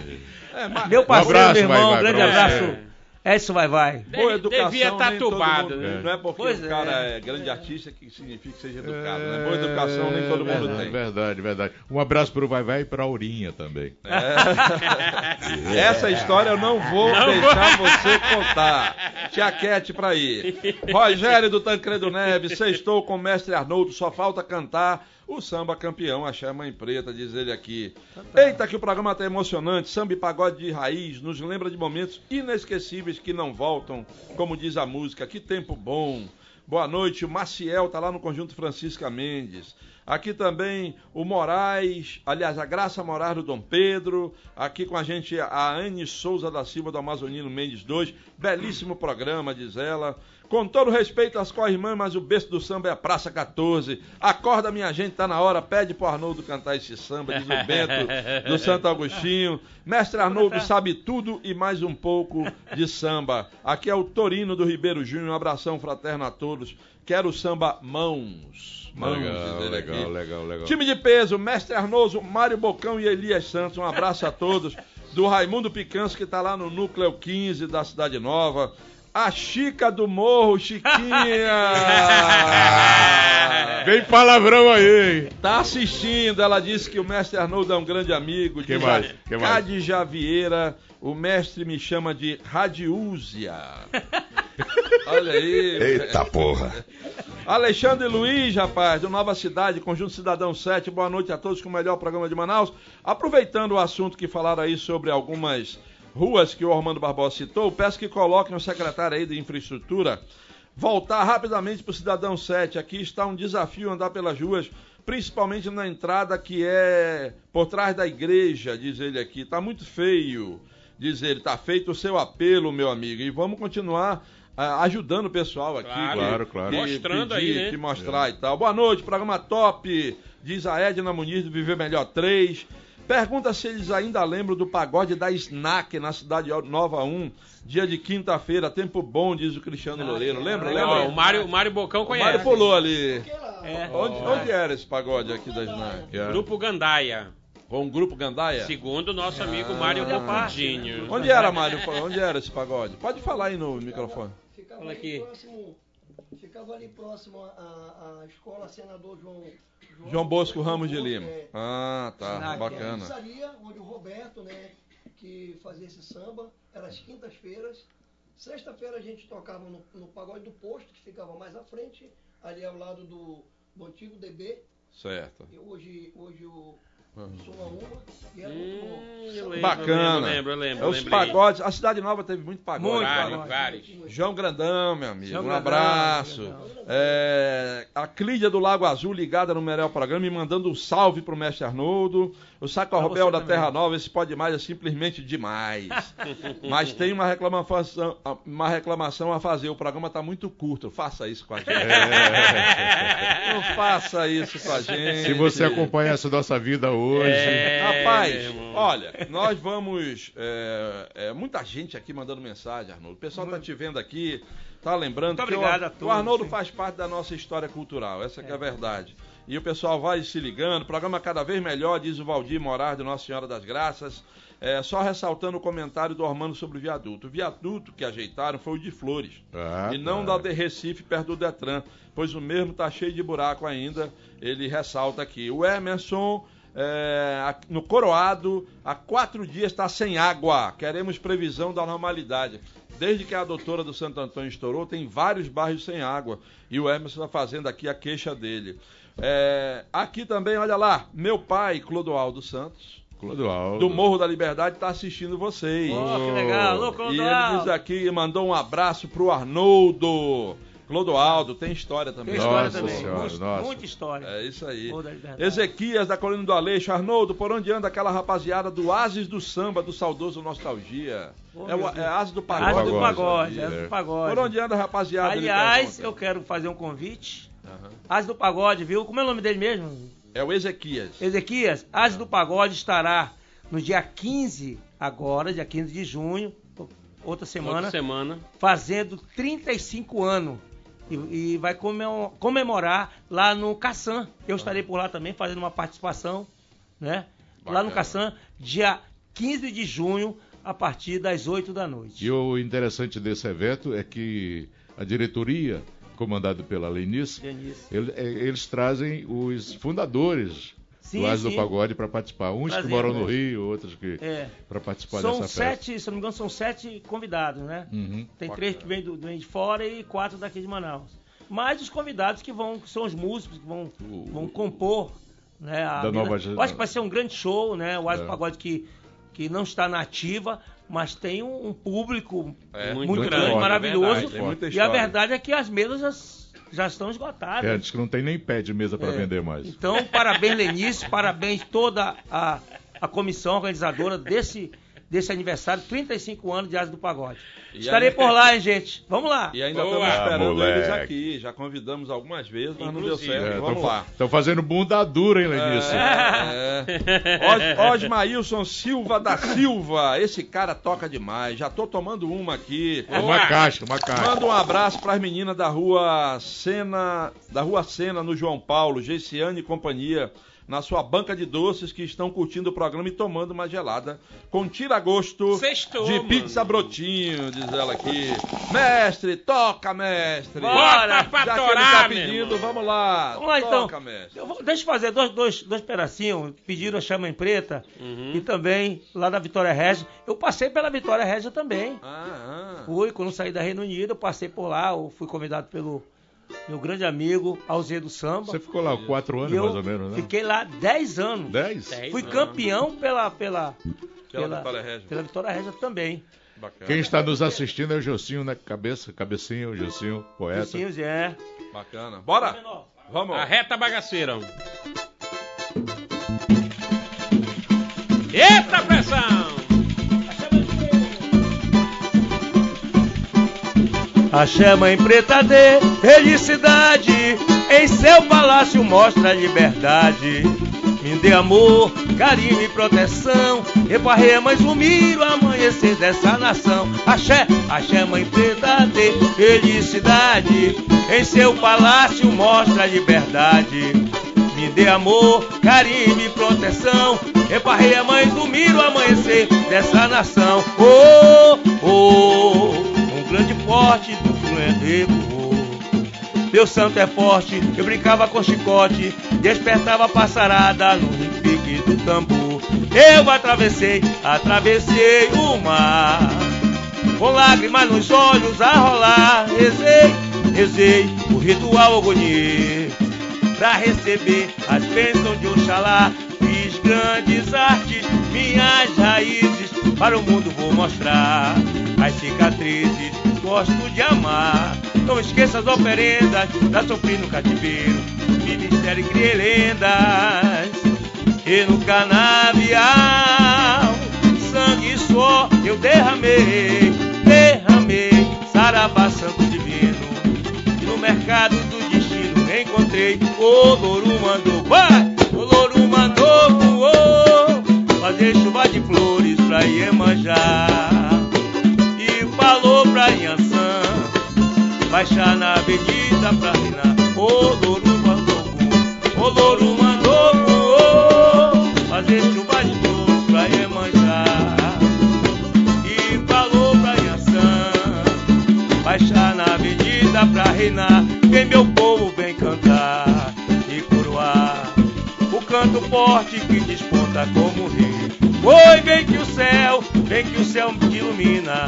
É, mas- Meu parceiro, abraço, meu irmão, vai, vai, grande pra você. abraço. É isso, vai, vai. Boa educação, devia estar nem todo tubado, mundo- né? Não é porque Pois o é. cara é grande artista que significa que seja educado, né? Boa educação nem todo mundo verdade, tem. Verdade, verdade. Um abraço pro Vai Vai e pra Aurinha também. *laughs* Essa história eu não vou deixar você contar. Tiaquete pra ir. Rogério do Tancredo Neves, sextou com o mestre Arnoldo, só falta cantar o samba campeão, a Mãe Preta, diz ele aqui. Eita, que o programa tá emocionante, samba e pagode de raiz, nos lembra de momentos inesquecíveis que não voltam, como diz a música, que tempo bom. Boa noite, o Maciel tá lá no Conjunto Francisca Mendes. Aqui também o Moraes, aliás, a Graça Moraes do Dom Pedro. Aqui com a gente a Anne Souza da Silva do Amazonino Mendes 2. Belíssimo programa, diz ela. Com todo respeito às co-irmãs, mas o berço do samba é a Praça 14. Acorda, minha gente, tá na hora. Pede pro Arnoldo cantar esse samba, diz o Bento do *laughs* Santo Agostinho. Mestre Arnoldo sabe tudo e mais um pouco de samba. Aqui é o Torino do Ribeiro Júnior. Um abração fraterno a todos. Quero samba mãos. Mãos, Legal, legal, aqui. legal, legal. Time de peso, Mestre Arnoso, Mário Bocão e Elias Santos. Um abraço a todos. Do Raimundo Picanço, que está lá no Núcleo 15 da Cidade Nova. A Chica do Morro, Chiquinha. *laughs* Vem palavrão aí? Tá assistindo, ela disse que o mestre Arnoldo é um grande amigo. Que Diz mais? Que mais? Cade Javieira, o mestre me chama de Radiúzia. *laughs* *laughs* Olha aí. Eita porra. Alexandre Luiz, rapaz, do Nova Cidade, Conjunto Cidadão 7. Boa noite a todos com o melhor programa de Manaus. Aproveitando o assunto que falaram aí sobre algumas ruas que o Armando Barbosa citou, peço que coloquem o secretário aí de infraestrutura voltar rapidamente para o Cidadão 7. Aqui está um desafio andar pelas ruas, principalmente na entrada que é por trás da igreja, diz ele aqui. Está muito feio, diz ele. Está feito o seu apelo, meu amigo. E vamos continuar ajudando o pessoal aqui. Claro, claro, claro. que Mostrando pedir, aí, né? Mostrar e tal. Boa noite, programa top, diz a Edna Muniz do Viver Melhor 3. Pergunta se eles ainda lembram do pagode da Snack na Cidade Nova 1, dia de quinta-feira, tempo bom, diz o Cristiano Loureiro. Lembra? Legal, Lembra? o Mário, o Mário Bocão O conhece. Mário pulou ali. É. Onde, onde era esse pagode aqui da Snack? É. Grupo Gandaia. Com o grupo Gandaia? Segundo o nosso amigo Mário Fazia parte, Bocudinho. Onde era, Mário? Onde era esse pagode? Pode falar aí no microfone. Ficava ali aqui. próximo, ficava ali próximo à, à escola senador João João Bosco Ramos de Lima. É, Ah, tá. Snack, Bacana. pizzaria onde o Roberto, né, que fazia esse samba, era às quintas-feiras. Sexta-feira a gente tocava no, no pagode do posto, que ficava mais à frente, ali ao lado do, do antigo DB. Certo. E hoje, hoje o. Soma Uma, e era muito bom. Hum, eu lembro, Bacana. Eu lembro, eu lembro, eu Os pagodes. A Cidade Nova teve muito pagode. Muito. Vários, vários. João Grandão, meu amigo. João um Grandão, abraço. Grandão. É, a Clídia do Lago Azul ligada no Merel Programa e mandando um salve pro mestre Arnoldo. O Sacorbel você da também. Terra Nova, esse pode mais é simplesmente demais. *laughs* Mas tem uma reclamação, uma reclamação a fazer. O programa tá muito curto. Faça isso com a gente. *laughs* Não faça isso com a gente. Se você acompanhasse nossa vida hoje. É, Rapaz, olha, nós vamos. é, é, muita gente aqui mandando mensagem, Arnoldo. O pessoal tá te vendo aqui, tá lembrando Muito que obrigado o, a todos, o Arnoldo sim. faz parte da nossa história cultural, essa que é a verdade. E o pessoal vai se ligando, programa cada vez melhor, diz o Valdir Moraes do Nossa Senhora das Graças. É, só ressaltando o comentário do Armando sobre o viaduto. O viaduto que ajeitaram foi o de Flores. Ah, e não tá. da de Recife, perto do Detran, pois o mesmo está cheio de buraco ainda. Ele ressalta aqui. O Emerson é, no Coroado, há quatro dias está sem água. Queremos previsão da normalidade. Desde que a doutora do Santo Antônio estourou, tem vários bairros sem água. E o Emerson está fazendo aqui a queixa dele. É, aqui também, olha lá, meu pai, Clodoaldo Santos, Clodoaldo. do Morro da Liberdade, está assistindo vocês. Oh, que legal. Alô, E ele diz Clodoaldo. aqui, mandou um abraço pro Arnoldo. Clodoaldo, tem história também. Tem história Nossa também. Senhora, Muita- nossa. Muita história. É isso aí. Ezequias da Colina do Aleixo, Arnoldo, por onde anda aquela rapaziada do Ases do Samba, do saudoso Nostalgia? Oh, é, o, é. Ases do Pagode. Asa do Pagode, pagode, é. asa do pagode. Por onde anda a rapaziada? Aliás, eu quero fazer um convite. Aham. Asa do Pagode, viu? Como é o nome dele mesmo? É o Ezequias. Ezequias, Asa do Pagode estará no dia 15, agora, dia 15 de junho, outra semana, Outra semana. fazendo 35 anos. E, e vai comemo- comemorar lá no Caçã. Eu estarei por lá também fazendo uma participação, né? Lá no Bacana. Caçã, dia 15 de junho, a partir das 8 da noite. E o interessante desse evento é que a diretoria, comandada pela Lenice, ele- é, eles trazem os fundadores Sim, do Asa do sim. Pagode para participar. Uns Trazendo, que moram no? Rio, outros que É. para participar São dessa festa. sete, se eu não me engano, são sete convidados, né? Uhum. Tem Bacana. três que vêm do, vêm de fora e quatro daqui de Manaus. Mais os convidados que vão, que são os músicos que vão, O- vão compor, né? a Da vida. nova Eu acho que vai ser um grande show, né? O Asa É. Pagode que, que não está na ativa, mas tem um, um público É, muito, muito grande, forte, maravilhoso. verdade, e a verdade é que as mesas já, estão esgotadas. É, diz que não tem nem pé de mesa para É. vender mais. Então, parabéns, Lenice, parabéns toda a, a comissão organizadora desse, desse aniversário, 35 anos de Asa do Pagode. E Estarei aí- por lá, hein, gente? Vamos lá. E ainda Boa, estamos esperando moleque. eles aqui. Já convidamos algumas vezes, mas não deu Inclusive. certo. É, Vamos lá. Estão fazendo bunda dura, hein, Lenice? É. Os- Osmailson Silva da Silva. Esse cara toca demais. Já tô tomando uma aqui. Uma caixa, uma caixa. Manda um abraço para as meninas da rua Sena, da rua Sena no João Paulo, Geiciane e companhia, na sua banca de doces que estão curtindo o programa e tomando uma gelada com tira-gosto de mano. pizza brotinho, diz ela aqui. Mestre, toca, mestre. Bora pra Já que ele tá pedindo, vamos lá. Vamos lá, então. Toca, mestre. Eu vou- deixa eu fazer dois, dois, dois pedacinhos. Pediram a Chama em Preta Uhum. e também lá da Vitória Régia. Eu passei pela Vitória Régia também. Ah, ah. Fui, quando saí da Reino Unido, eu passei por lá. Eu fui convidado pelo meu grande amigo Alzê do Samba. Você ficou lá quatro anos, eu mais ou menos, né? fiquei lá 10 anos. Dez? Dez. Fui anos. campeão pela, pela, Pela Vitória Régia. pela Vitória Régia também. Bacana. Quem está nos assistindo é o Jocinho, né? Cabeça, cabecinho, o Jocinho, poeta. Sim, é. Bacana. Bora. Vamos. A reta bagaceira. Eita pressão! A mãe preta de felicidade, em seu palácio mostra a liberdade. Me dê amor, carinho e proteção, reparrei mãe sumir o amanhecer dessa nação. Axé, axé mãe preta de felicidade, em seu palácio mostra a liberdade. Me dê amor, carinho e proteção, reparrei a mãe sumir o amanhecer dessa nação. Oh, oh, um grande porte do fluente meu santo é forte, eu brincava com chicote, despertava passarada no repique do tambor. Eu atravessei, atravessei o mar, com lágrimas nos olhos a rolar. Rezei, rezei o ritual agonia, pra receber as bênçãos de Oxalá. Fiz grandes artes, minhas raízes, para o mundo vou mostrar. As cicatrizes, gosto de amar. Não esqueça as oferendas, já sofri no cativeiro, ministério e criei lendas. E no canavial, sangue e suor eu derramei, derramei, saravá santo divino. E no mercado do destino encontrei o louro mandou, vai! O louro mandou voou, fazer chuva de flores pra Iemanjá. E falou pra Yansan, baixar na avenida pra reinar. O louro mandou o louro mandou fazer chuva de flores pra Iemanjá. E falou pra Yansan, baixar na avenida pra reinar. Vem meu povo, vem forte que desponta como rio. Oi, vem que o céu, vem que o céu te ilumina.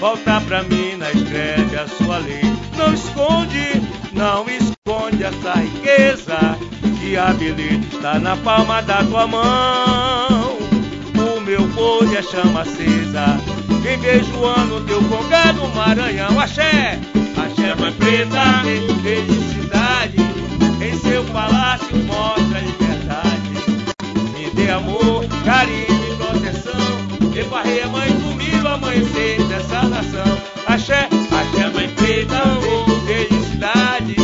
Volta pra mina, escreve a sua lei. Não esconde, não esconde essa riqueza. Que a beleza está na palma da tua mão. O meu boi é chama acesa. Quem vê João no teu congado Maranhão, axé, axé mãe preta, felicidade. Em seu palácio mostra a liberdade. Amor, carinho e proteção. E varrei a mãe comigo amanhecer dessa nação. Axé, axé mãe preta, felicidade.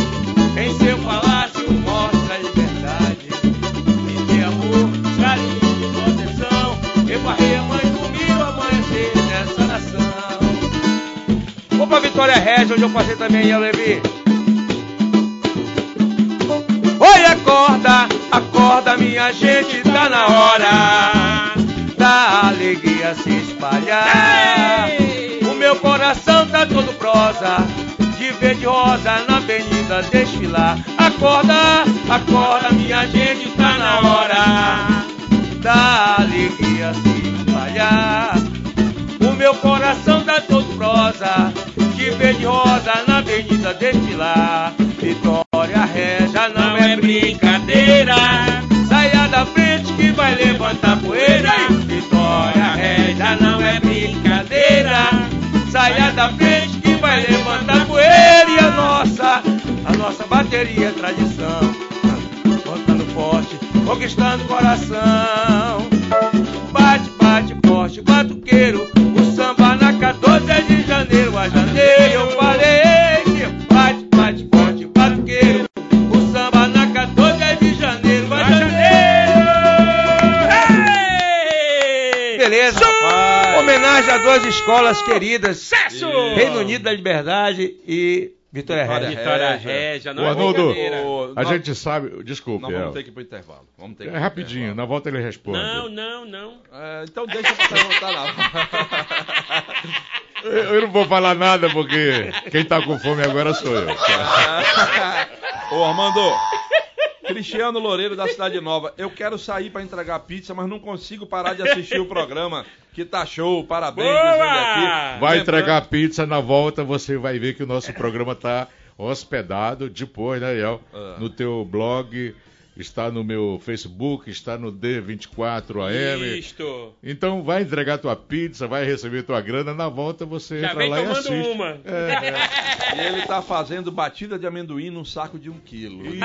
Em seu palácio mostra a liberdade. Me dê amor, carinho e proteção. E varrei a mãe comigo amanhecer dessa nação. Vou pra Vitória Regia, onde eu passei também, eu Levi. Oi, acorda, acorda, minha gente, tá na hora da alegria se espalhar. O meu coração tá todo prosa, de verde rosa na avenida desfilar. Acorda, acorda, minha gente, tá na hora da alegria se espalhar. O meu coração tá todo prosa, de verde rosa na avenida desfilar. Brincadeira. Saia da frente que vai levantar poeira. Vitória Regia não é brincadeira. Saia da frente que vai levantar poeira. E a nossa, a nossa bateria é tradição. Contando forte, conquistando coração. Bate, bate forte, batuqueiro. O samba na 14 de janeiro a janeiro. Eu falei Homenagem a duas escolas queridas. Sucesso! Reino Unido da Liberdade e Vitória Vitória Regia. Vitória Regia. Régia, não é Arnoldo, brincadeira. Ô, A nós- gente sabe. Desculpe, Nós vamos El. ter que ir pro intervalo. Vamos ter É rapidinho, intervalo. na volta ele responde. Não, não, não. É, então deixa pra perguntar lá. *laughs* Eu, eu não vou falar nada porque quem tá com fome agora sou eu. *laughs* Ô, Armando. Cristiano Loureiro da Cidade Nova. Eu quero sair pra entregar pizza, mas não consigo parar de assistir o programa. Que tá show. Parabéns. Vai Lembrando- entregar pizza na volta, você vai ver que o nosso programa tá hospedado depois, né, El? Ah. No teu blog, está no meu Facebook, está no D24AM. Isto. Então vai entregar tua pizza, vai receber tua grana, na volta você Já entra vem lá e tomando assiste. uma. E ele tá fazendo batida de amendoim num saco de um quilo. *laughs*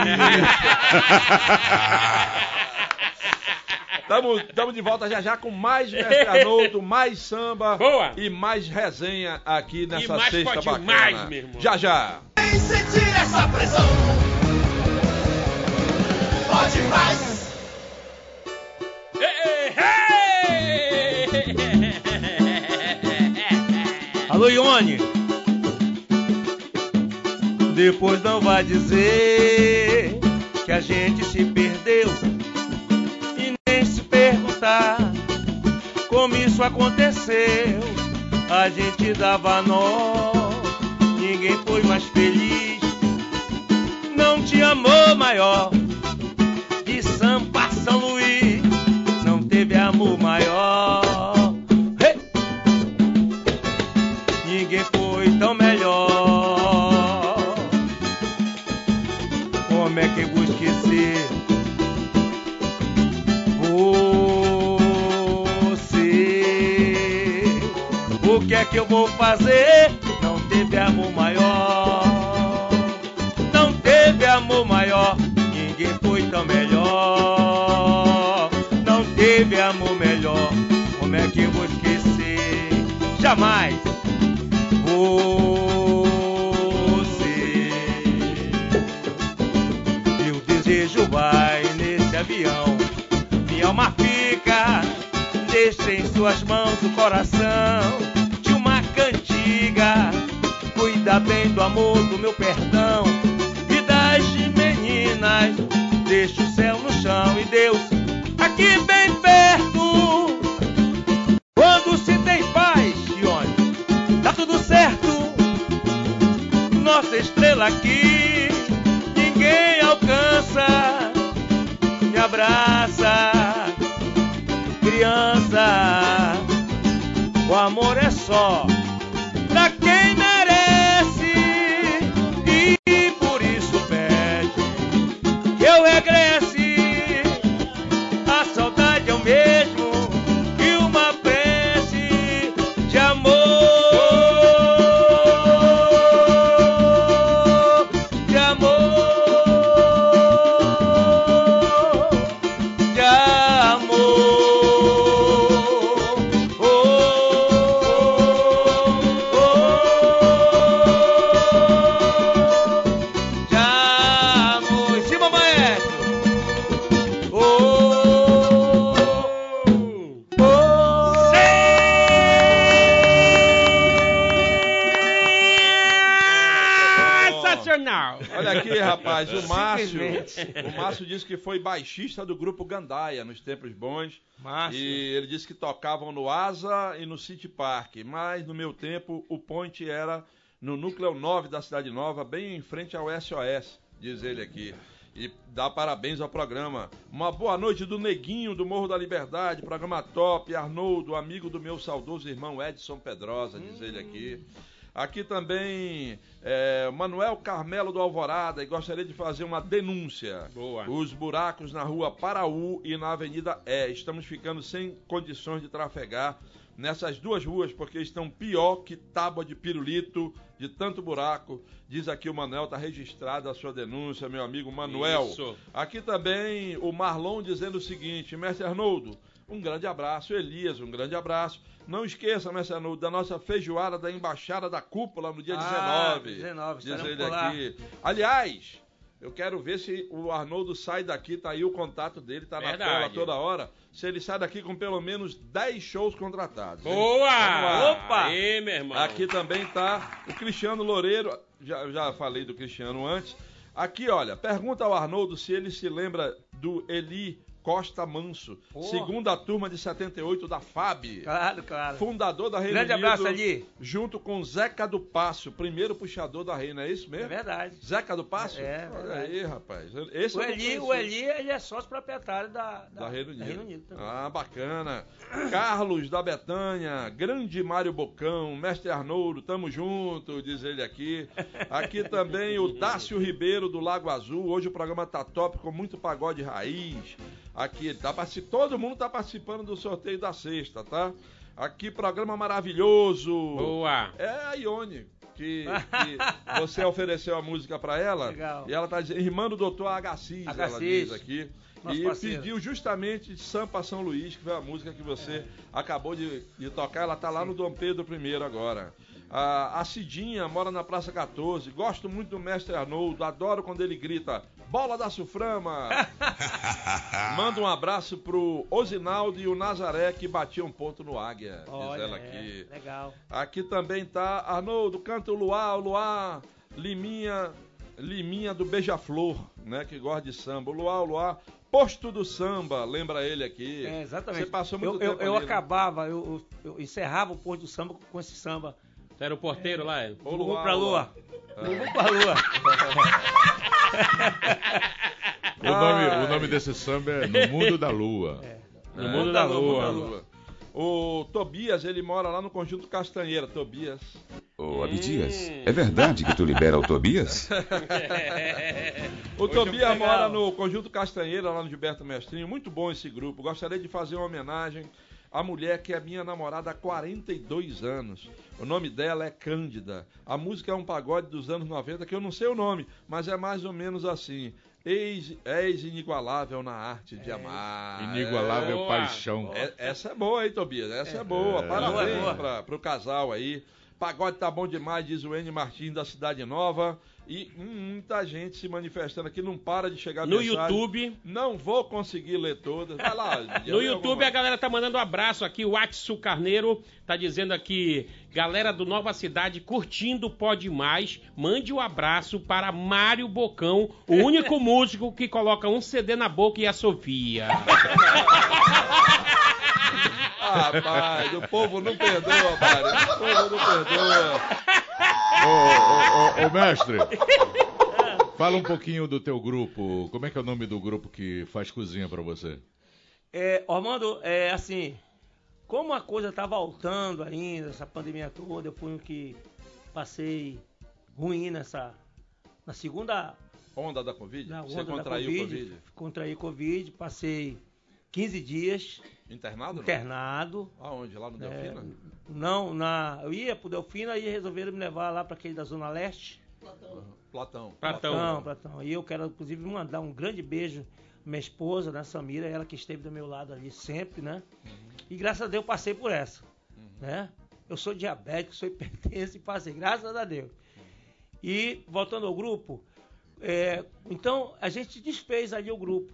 Tamo, tamo de volta já já com mais Mestre Arnoldo, mais samba Boa. e mais resenha aqui nessa mais sexta pode bacana. mais, meu irmão. Já já. sentir essa pressão. Pode mais. *laughs* Alô, Ione. Depois não vai dizer que a gente se perdeu e nem se perguntar como isso aconteceu. A gente dava nó, ninguém foi mais feliz. Não te amou maior Sampa São Luís. Não teve amor maior. Hey! ninguém foi tão melhor. Como é que eu vou esquecer você? O que é que eu vou fazer? Não teve amor maior. Tão melhor. Não teve amor melhor. Como é que eu vou esquecer? Jamais você. Meu desejo vai nesse avião. Minha alma fica, deixa em suas mãos o coração de uma cantiga. Cuida bem do amor, do meu perdão e das meninas. Deixa o céu no chão e Deus aqui bem perto. Quando se tem paz, Ione, tá tudo certo. Nossa estrela aqui, ninguém alcança. Me abraça, criança. O amor é só Márcio disse que foi baixista do grupo Gandaia nos tempos bons. Márcio. E ele disse que tocavam no Asa e no City Park. Mas no meu tempo o point era no núcleo 9 da Cidade Nova, bem em frente ao SOS, diz ele aqui. E dá parabéns ao programa. Uma boa noite do Neguinho do Morro da Liberdade, programa top. Arnoldo, amigo do meu saudoso irmão Edson Pedrosa, diz ele aqui. Aqui também é, Manuel Carmelo do Alvorada e gostaria de fazer uma denúncia. Boa. Os buracos na rua Paraú e na Avenida É. Estamos ficando sem condições de trafegar nessas duas ruas porque estão pior que tábua de pirulito de tanto buraco. Diz aqui o Manuel, está registrada a sua denúncia, meu amigo Manuel. Isso. Aqui também o Marlon dizendo o seguinte: Mestre Arnoldo, um grande abraço. Elias, um grande abraço. Não esqueça, Mestre Arnoldo, da nossa feijoada da Embaixada da Cúpula no dia Ah, 19. 19, diz ele aqui. Aliás, eu quero ver se o Arnoldo sai daqui, tá aí o contato dele, tá na Verdade. tela toda hora. Se ele sai daqui com pelo menos 10 shows contratados. hein? Boa! Opa! Aí, meu irmão. Aqui também tá o Cristiano Loureiro, já, já falei do Cristiano antes. Aqui, olha, pergunta ao Arnoldo se ele se lembra do Eli Costa Manso, Pô. segunda turma de 78 da FAB. Claro, claro. Fundador da Reino Grande Unido, abraço, Eli. Junto com Zeca do Passo, primeiro puxador da Reina, é isso É mesmo? verdade. Zeca do Passo? É, Olha verdade. aí, rapaz. Esse O Eli, o Eli, ele é sócio proprietário da, Da Reino Unido. também. ah, bacana. *coughs* Carlos da Betanha, grande Mário Bocão, mestre Arnoldo, tamo junto, diz ele aqui. Aqui também o *laughs* Dácio Ribeiro do Lago Azul. Hoje o programa tá top com muito pagode raiz. Aqui ele tá participando, todo mundo tá participando do sorteio da sexta, tá? Aqui programa maravilhoso. Boa! É a Ione. Que, que *laughs* você ofereceu a música pra ela. Legal. E ela tá dizendo, irmã do doutor Agassiz, ela Agassiz. diz aqui. Nosso e parceiro. pediu justamente de Sampa São Luís, que foi a música que você acabou de, de tocar. Ela tá lá no Dom Pedro I agora. A, a Cidinha mora na Praça 14. Gosto muito do mestre Arnoldo. Adoro quando ele grita: Bola da Suframa! *laughs* Manda um abraço pro Osinaldo e o Nazaré que batiam ponto no Águia. Olha, diz ela é, aqui. legal. Aqui também tá Arnoldo, canta o Luar, o Luar, Liminha, Liminha do Beija-Flor, né? Que gosta de samba. O Luar, o Luar, Posto do Samba, lembra ele aqui. É, exatamente. Você passou muito eu, eu, tempo eu ali, né? acabava, eu, eu, eu encerrava o pôr do samba com esse samba. Você era o porteiro lá? é? Bumbum Luar, pra o lua. Bumbum pra lua. *laughs* O nome, o nome desse samba é No *laughs* Mundo da Lua. No mundo da lua. Mundo da Lua. O Tobias, ele mora lá no Conjunto Castanheira. Tobias. Ô, Abdias, é verdade que tu libera o Tobias? *laughs* O Hoje Tobias vou mora o- no Conjunto Castanheira, lá no Gilberto Mestrinho. Muito bom esse grupo. Gostaria de fazer uma homenagem à mulher que é minha namorada há 42 anos. O nome dela é Cândida. A música é um pagode dos anos 90, que eu não sei o nome, mas é mais ou menos assim. Eis, és inigualável na arte de amar. Inigualável Boa. paixão. É, essa é boa, hein, Tobias? Essa é, boa. É. Parabéns Boa, boa. pra, pro casal aí. Pagode tá bom demais, diz o N Martins da Cidade Nova. E muita gente se manifestando aqui, não para de chegar No mensagem. YouTube. Não vou conseguir ler todas. Vai lá. *laughs* No YouTube a galera tá mandando um abraço aqui. O Atsu Carneiro tá dizendo aqui, galera do Nova Cidade curtindo o Pode Mais, mande um abraço para Mário Bocão, o único *laughs* músico que coloca um CD na boca e a Sofia. *laughs* Rapaz, o povo não perdoa, Mário. O povo não perdoa. Ô, ô, ô, ô, mestre, fala um pouquinho do teu grupo. Como é que é o nome do grupo que faz cozinha pra você? É, Ormando, é assim, como a coisa tá voltando ainda, essa pandemia toda, eu fui um que passei ruim nessa. Na segunda Onda da Covid? na Você onda da contraiu COVID, Covid? Contraí Covid, passei 15 dias Internado? não? internado. Aonde? Lá no É, Delfina? não, na, eu ia pro Delfina e resolveram me levar lá para aquele da Zona Leste. Platão. Platão. Platão, Platão. E eu quero, inclusive, mandar um grande beijo à minha esposa, né, Samira, ela que esteve do meu lado ali sempre, né? E graças a Deus eu passei por essa, né? Eu sou diabético, sou hipertenso e passei, graças a Deus. E, voltando ao grupo, é, então a gente desfez ali o grupo,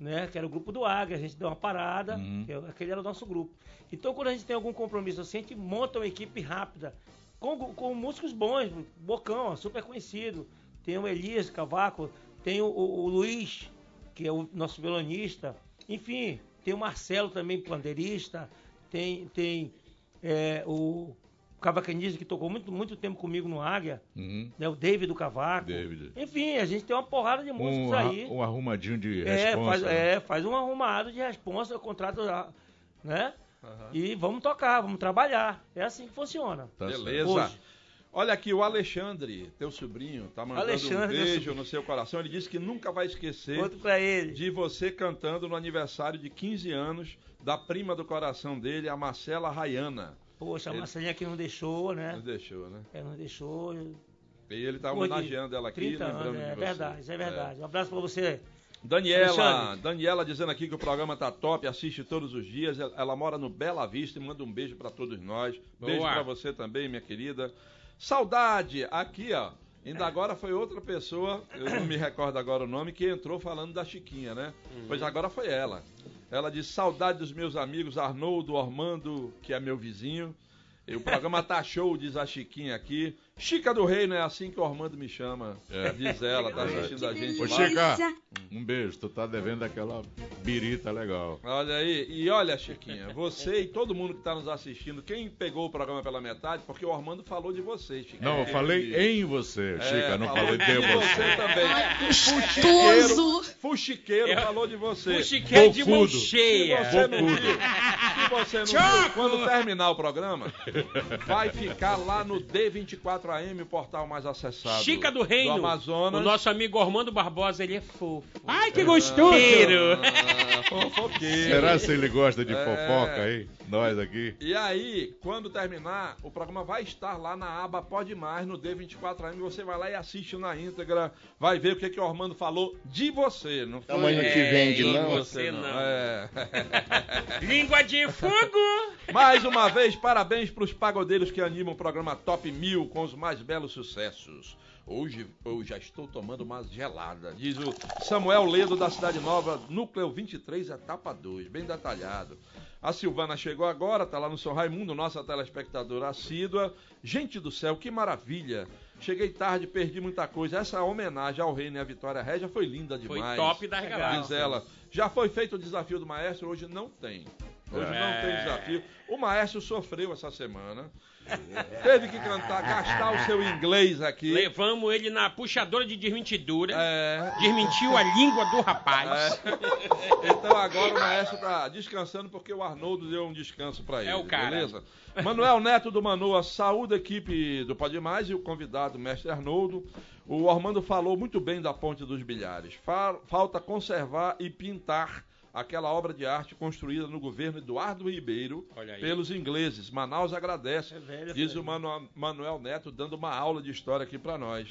né? Que era o grupo do Águia, a gente deu uma parada, Uhum. que aquele era o nosso grupo. Então, quando a gente tem algum compromisso assim, a gente monta uma equipe rápida, com, com músicos bons, Bocão, ó, super conhecido. Tem o Elias Cavaco, tem o, o- o Luiz, que é o nosso violonista. Enfim, tem o Marcelo também, pandeirista. Tem, tem é, o Cavacanista, que tocou muito, muito tempo comigo no Águia. Uhum. Né, o David do Cavaco. David. Enfim, a gente tem uma porrada de músicos Um, aí. um arrumadinho de É, responsa. faz, né? é, faz um arrumado de responsa, contrato, né? Aham. E vamos tocar, vamos trabalhar. É assim que funciona. Tá certo. Beleza. Hoje. Olha aqui, o Alexandre, teu sobrinho, tá mandando Alexandre, um beijo no seu coração. Ele disse que nunca vai esquecer Outro pra ele. de você cantando no aniversário de 15 anos da prima do coração dele, a Marcela Rayana. Poxa, a Ele- Marcelinha aqui não deixou, né? Não deixou, né? É, não deixou. E ele tá Pô, homenageando ela aqui, 30 lembrando anos, de é verdade, isso é verdade. Um abraço pra você. Daniela, Alexandre. Daniela dizendo aqui que o programa tá top, assiste todos os dias. Ela- mora no Bela Vista e manda um beijo pra todos nós. Beijo Boa. pra você também, minha querida. Saudade, aqui ó. Ainda agora foi outra pessoa, eu não me recordo agora o nome, que entrou falando da Chiquinha, né? Pois agora foi ela. Ela disse: saudade dos meus amigos Arnoldo, Ormando, que é meu vizinho. E o programa tá show, diz a Chiquinha aqui. Chica do Reino é assim que o Ormando me chama. É. Diz ela, tá assistindo a gente Ô. Chica, um beijo. Tu tá devendo aquela birita legal. Olha aí, e olha, Chiquinha, você e todo mundo que está nos assistindo, quem pegou o programa pela metade, porque o Armando falou de você, Chiquinha. Não, eu falei em você, É, Chica. Não falou falei de você. também. Gostoso. Fuxiqueiro Eu- falou de você. O chiqueiro de mão cheia. você não viu, você não viu, quando terminar o programa, vai ficar lá no D24AM, o portal mais acessado Chica do Reino. Amazonas. O nosso amigo Ormando Barbosa, ele é fofo. Ai, que gostoso! Ah, *laughs* fofoqueiro. Será se ele gosta de É. fofoca aí? Nós aqui. E aí, quando terminar, o programa vai estar lá na aba Pode Mais, no D24AM. Você vai lá e assiste na íntegra. Vai ver o que, que o Armando falou de você. Não foi Tamanho que vende, de não? Você não. É. Língua de fogo. Mais uma vez, parabéns para os pagodeiros que animam o programa Top 1000 com os mais belos sucessos. Hoje eu já estou tomando uma gelada, diz o Samuel Ledo da Cidade Nova, núcleo 23, etapa 2, bem detalhado. A Silvana chegou agora, tá lá no São Raimundo, nossa telespectadora assídua. Gente do céu, que maravilha! Cheguei tarde, perdi muita coisa. Essa homenagem ao Reino e à Vitória Régia foi linda Foi demais. top das Legal. Diz ela. Já foi feito o desafio do maestro, hoje não tem. Hoje É. não tem desafio. O maestro sofreu essa semana. Teve que cantar, gastar o seu inglês aqui. Levamos ele na puxadora de desmentidura. É, Desmentiu a língua do rapaz. então agora o maestro tá descansando porque o Arnoldo deu um descanso para ele. É o cara. Beleza? Manuel Neto do Manoa, saúde a equipe do Pode Mais e o convidado, mestre Arnoldo. O Armando falou muito bem da Ponte dos Bilhares. Fa- Falta conservar e pintar aquela obra de arte construída no governo Eduardo Ribeiro pelos ingleses. Manaus agradece, É velho, diz velho. o Manu- Manuel Neto, dando uma aula de história aqui para nós.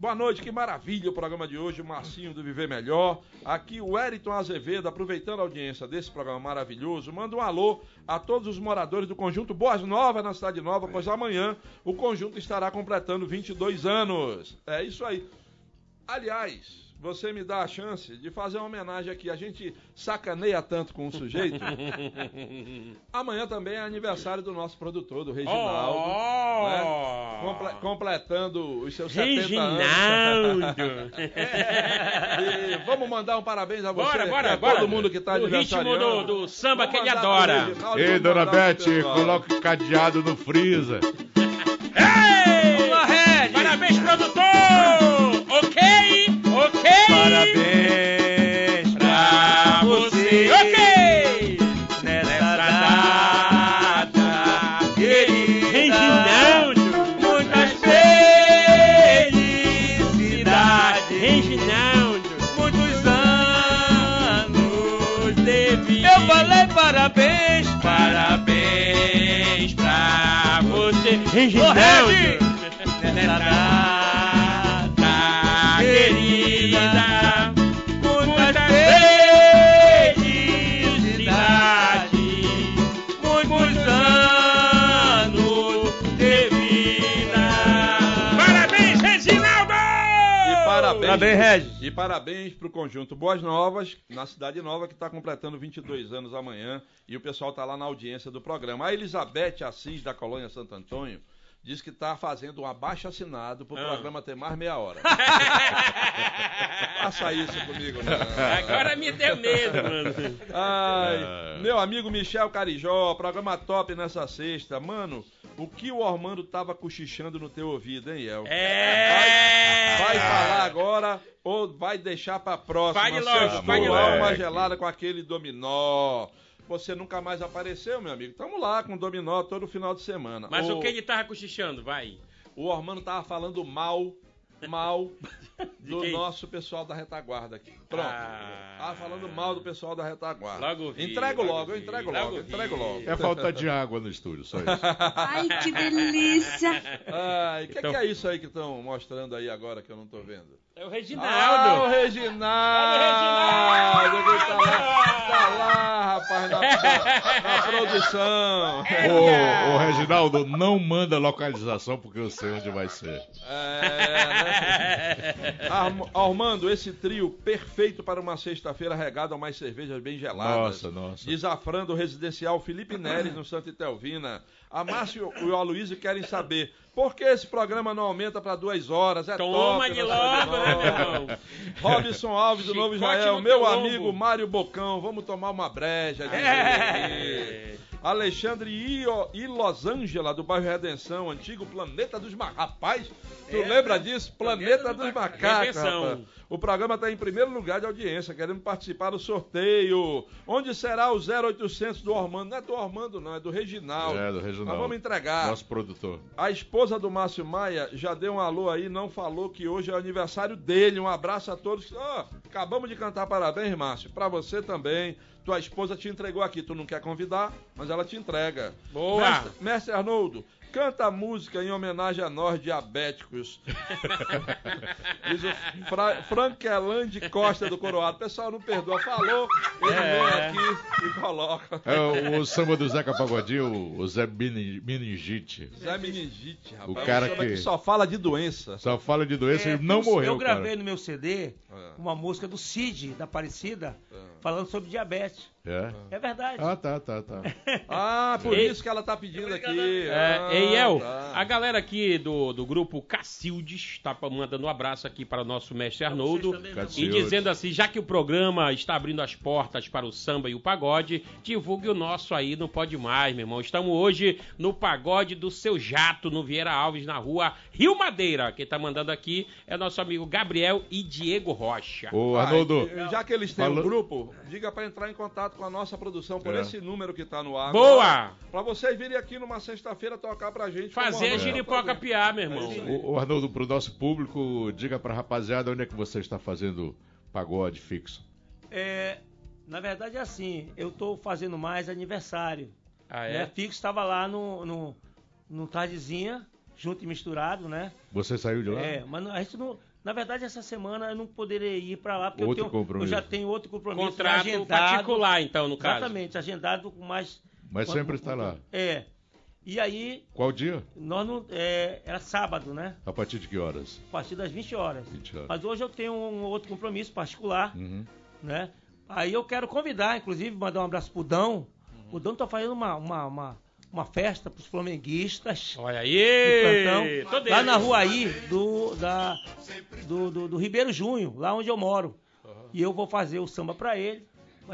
Boa noite, que maravilha o programa de hoje, o Marcinho do Viver Melhor. Aqui o Wellington Azevedo, aproveitando a audiência desse programa maravilhoso, manda um alô a todos os moradores do conjunto Boas Novas na Cidade Nova, pois amanhã o conjunto estará completando 22 anos. É isso aí. Aliás, você me dá a chance de fazer uma homenagem aqui. A gente sacaneia tanto com o sujeito. *laughs* Amanhã também é aniversário do nosso produtor, do Reginaldo. né? Oh! Comple- completando os seus 70 anos. Reginaldo. *laughs* E vamos mandar um parabéns a você Bora, e bora, a bora. todo mundo que está No ritmo aniversariando. do, do samba que ele Vamos adora. Reginaldo, Ei, vamos dona Beth, coloca o cadeado no freezer. Ei! Parabéns pra você. Ok! Nessa data querida. Muitas felicidades. Reginaldo. Muitos anos de vida. Eu falei parabéns. Parabéns pra você. Reginaldo. Nessa data. Parabéns. Parabéns, Regis. E parabéns pro conjunto Boas Novas, na Cidade Nova, que está completando 22 anos amanhã. E o pessoal está lá na audiência do programa. A Elizabeth Assis, da Colônia Santo Antônio, diz que está fazendo um abaixo assinado pro Ah. programa ter mais meia hora. *laughs* Faça isso comigo, não. Agora me deu medo, mano. Ai, meu amigo Michel Carijó, programa top nessa sexta. Mano, o que o Ormando tava cochichando no teu ouvido, hein, El? É. Vai falar agora ou vai deixar pra próxima? Fale logo, fale logo. alma gelada com aquele dominó. Você nunca mais apareceu, meu amigo. Tamo lá com dominó todo final de semana. Mas o que ele tava cochichando? Vai. O Ormando tava falando mal, mal *laughs* do quem? nosso pessoal da retaguarda aqui. Pronto. Ah. Tava falando mal do pessoal da retaguarda. Logo vi, Entrego logo logo, eu entrego logo logo, entrego logo. É falta de água no estúdio, só isso. *laughs* Ai, que delícia. Ai, o que, Então- que é isso aí que estão mostrando aí agora que eu não tô vendo? É o Ah, o Reginaldo. Reginaldo! que tá, lá, tá lá, rapaz, na, na- produção. ô, ô, Reginaldo, não manda localização porque eu sei onde vai ser. É, né? Arm- Armando, esse trio perfeito para uma sexta-feira regada a mais cervejas bem geladas. Nossa, nossa. Desafrando o residencial Felipe Neres no Santa Itelvina. A Márcio e o Aloysio querem saber por que esse programa não aumenta para duas horas. É Toma top de logo, né, meu irmão? Robson Alves do Novo Israel, meu amigo. Mário Bocão, vamos tomar uma breja. É. Alexandre Io, e Los Angeles, do bairro Redenção, antigo Planeta dos Macacos. Rapaz, tu É, lembra disso? Planeta dos Macacos. O programa está em primeiro lugar de audiência, querendo participar do sorteio. Onde será o 0800 do Ormando? Não é do Ormando, não, é do Reginaldo. É, do Reginaldo. Nós vamos entregar. Nosso produtor. A esposa do Márcio Maia já deu um alô aí, não falou que hoje é o aniversário dele. Um abraço a todos. Ó, acabamos de cantar parabéns, Márcio. Pra você também. Tua esposa te entregou aqui. Tu não quer convidar, mas ela te entrega. Boa. Mestre, Mestre Arnoldo, canta a música em homenagem a nós diabéticos. *laughs* Diz o Fra Franquelande Costa do Coroado. Pessoal, não perdoa. Falou, ele É. vem aqui e coloca. É o, samba do Zeca Pagodinho, o Zé Meningite. Zé Meningite, rapaz. O cara samba que- só fala de doença. Só fala de doença É, e não eu- morreu, Eu gravei cara. no meu CD É. uma música do Cid, da Aparecida, É. falando sobre diabetes. É? É verdade. Ah, tá, tá, tá. Ah, por Ei. isso que ela tá pedindo aqui. É, ah, ei, El, tá. a galera aqui do, do grupo Cacildes tá pa- mandando um abraço aqui para o nosso mestre Arnoldo. E dizendo assim, já que o programa está abrindo as portas para o samba e o pagode, divulgue o nosso aí, não pode mais, meu irmão. Estamos hoje no pagode do seu jato, no Vieira Alves, na rua Rio Madeira. Quem tá mandando aqui é nosso amigo Gabriel e Diego Rocha. Ô, Arnoldo, já que eles têm um Falou- grupo, diga pra entrar em contato com a nossa produção por É. esse número que tá no ar. Boa! Pra vocês virem aqui numa sexta-feira tocar pra gente. Fazer a giripoca piar, meu irmão. o, o Arnoldo, pro nosso público, diga pra rapaziada onde é que você está fazendo pagode fixo. É, na verdade é assim, eu tô fazendo mais aniversário. Ah, né? é? Fixo estava lá no, no, no Tardezinha, junto e misturado, né? Você saiu de lá? É, mas a gente não. Na verdade, essa semana eu não poderia ir para lá, porque Outro eu, tenho, eu já tenho outro compromisso Contrato agendado. particular, então, no caso. Exatamente, agendado com mais. Mas sempre está lá. É. E aí, Qual dia? nós não. é, era sábado, né? A partir de que horas? A partir das 20 horas. 20 horas. Mas hoje eu tenho um outro compromisso particular, Uhum. né? Aí eu quero convidar, inclusive, mandar um abraço pro Dão. O Dão tá fazendo uma, uma, uma, uma festa pros flamenguistas. Olha aí! plantão, lá na rua aí do, da, do, do, do Ribeiro Junho, lá onde eu moro. E eu vou fazer o samba pra ele.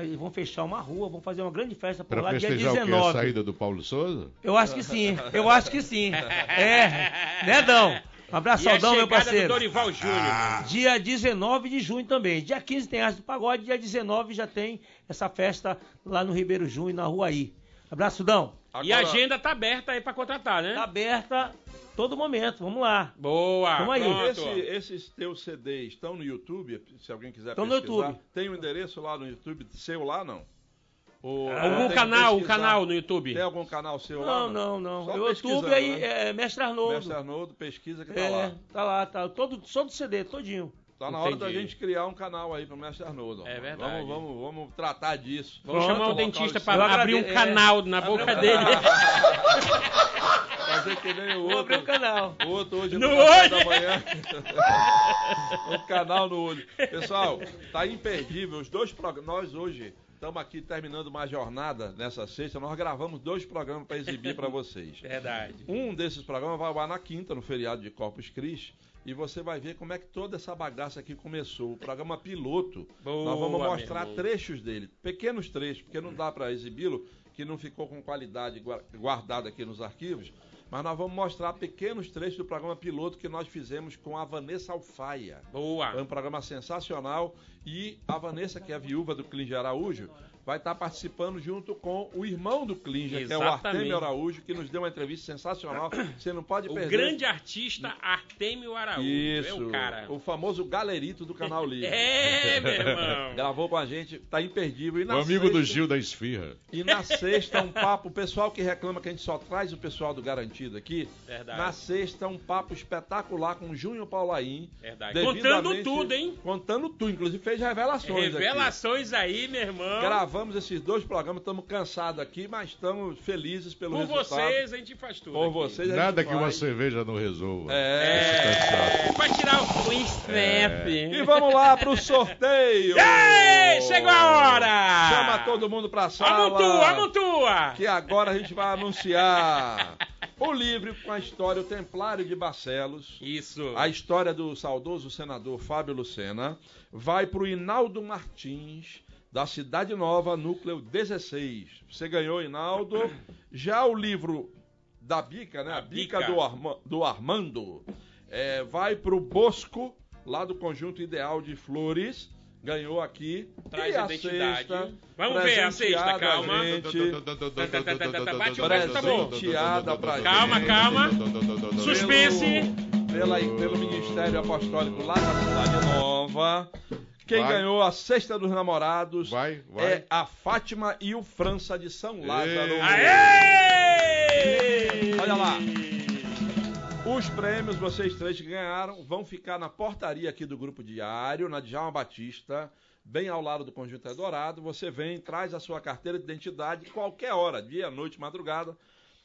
Eles vão fechar uma rua, vão fazer uma grande festa por Pra lá dia festejar o quê? A 19. saída do Paulo Souza? Eu acho que sim, eu acho que sim. É, né, Dão? Um abraço, E saudão, meu chegada do parceiro. Dorival Júnior. mano. Dia 19 de junho também. Dia 15 tem Arte do Pagode, dia 19 já tem essa festa lá no Ribeiro Junho, na rua aí. Abraço, Dão. E a Agora- agenda tá aberta aí pra contratar, né? Tá aberta todo momento, vamos lá. Boa! Tamo aí. Esse- esses teus CDs estão no YouTube, se alguém quiser Estão no pesquisar. YouTube. Tem o endereço lá no YouTube seu lá, não? O- Ah, Algum canal, um canal no YouTube? Tem algum canal seu lá? Não, não, não. O YouTube aí né? é Mestre Arnoldo. Mestre Arnoldo, pesquisa que tá É, lá. tá lá, tá. Todo, só do CD, todinho. Tá na hora da gente criar um canal aí pro Mestre Arnoldo. É verdade. Vamos, vamos, vamos tratar disso. Vamos Pronto, chamar o dentista para abrir um agrade- canal na boca dele. *laughs* Fazer que nem o Vou abrir outro. o canal. O outro hoje No no olho. da manhã. o *laughs* canal no olho. Pessoal, tá imperdível. Os dois programas. Nós hoje estamos aqui terminando uma jornada nessa sexta. Nós gravamos dois programas para exibir para vocês. *laughs* Verdade. Um desses programas vai ao ar na quinta, no feriado de Corpus Christi. E você vai ver como é que toda essa bagaça aqui começou. O programa piloto, Boa, nós vamos mostrar trechos dele, pequenos trechos, porque não dá para exibi-lo, que não ficou com qualidade gua- guardado aqui nos arquivos. Mas nós vamos mostrar pequenos trechos do programa piloto que nós fizemos com a Vanessa Alfaia. É Boa. um programa sensacional e a Vanessa, que é a viúva do Klinger Araújo, vai estar participando junto com o irmão do Klinger, que é o. Artemio Araújo, que nos deu uma entrevista sensacional. Você não pode O perder. grande artista Artemio Araújo. Isso, É o cara. o famoso galerito do Canal Livre. *laughs* É, meu irmão. Gravou com a gente, tá imperdível. E na O amigo do sexta- Gil da Esfirra. E na sexta, um papo, o pessoal que reclama que a gente só traz o pessoal do Garantido aqui. Verdade. Na sexta, um papo espetacular com o Júnior Paulaim. Verdade. Contando tudo, hein? Contando tudo, inclusive fez revelações. aqui. Revelações aí, meu irmão. Gravamos esses dois programas, estamos cansados aqui, mas estamos felizes pelo Por resultado. vocês, a gente faz tudo. Por aqui. vocês, Nada que uma cerveja não resolva. É. É, pra tirar o estresse. E vamos lá pro sorteio! Ei, chegou a hora! Chama todo mundo pra sala. Amontua, amontua! Que agora a gente vai anunciar *laughs* o livro com a história O Templário de Barcelos. Isso. A história do saudoso senador Fábio Lucena vai para o Inaldo Martins, da Cidade Nova, núcleo 16. Você ganhou, Inaldo. Já o livro da Bica, né? A, Bica, Bica. do, Arma- do Armando, é, vai para o Bosco, lá do Conjunto Ideal de Flores. Ganhou aqui. Traz e identidade. sexta, Vamos ver a sexta, calma. Bate o resto, tá bom. Calma, calma. Suspense. Pelo, pela- pelo Ministério Apostólico lá da Cidade Nova. Quem Vai. ganhou a Sexta dos Namorados Vai, vai. é a Fátima e o França de São Lázaro. Ei. Aê! Olha lá. Os prêmios, vocês três que ganharam, vão ficar na portaria aqui do Grupo Diário, na Djalma Batista, bem ao lado do Conjunto Eldorado. Você vem, traz a sua carteira de identidade, qualquer hora, dia, noite, madrugada.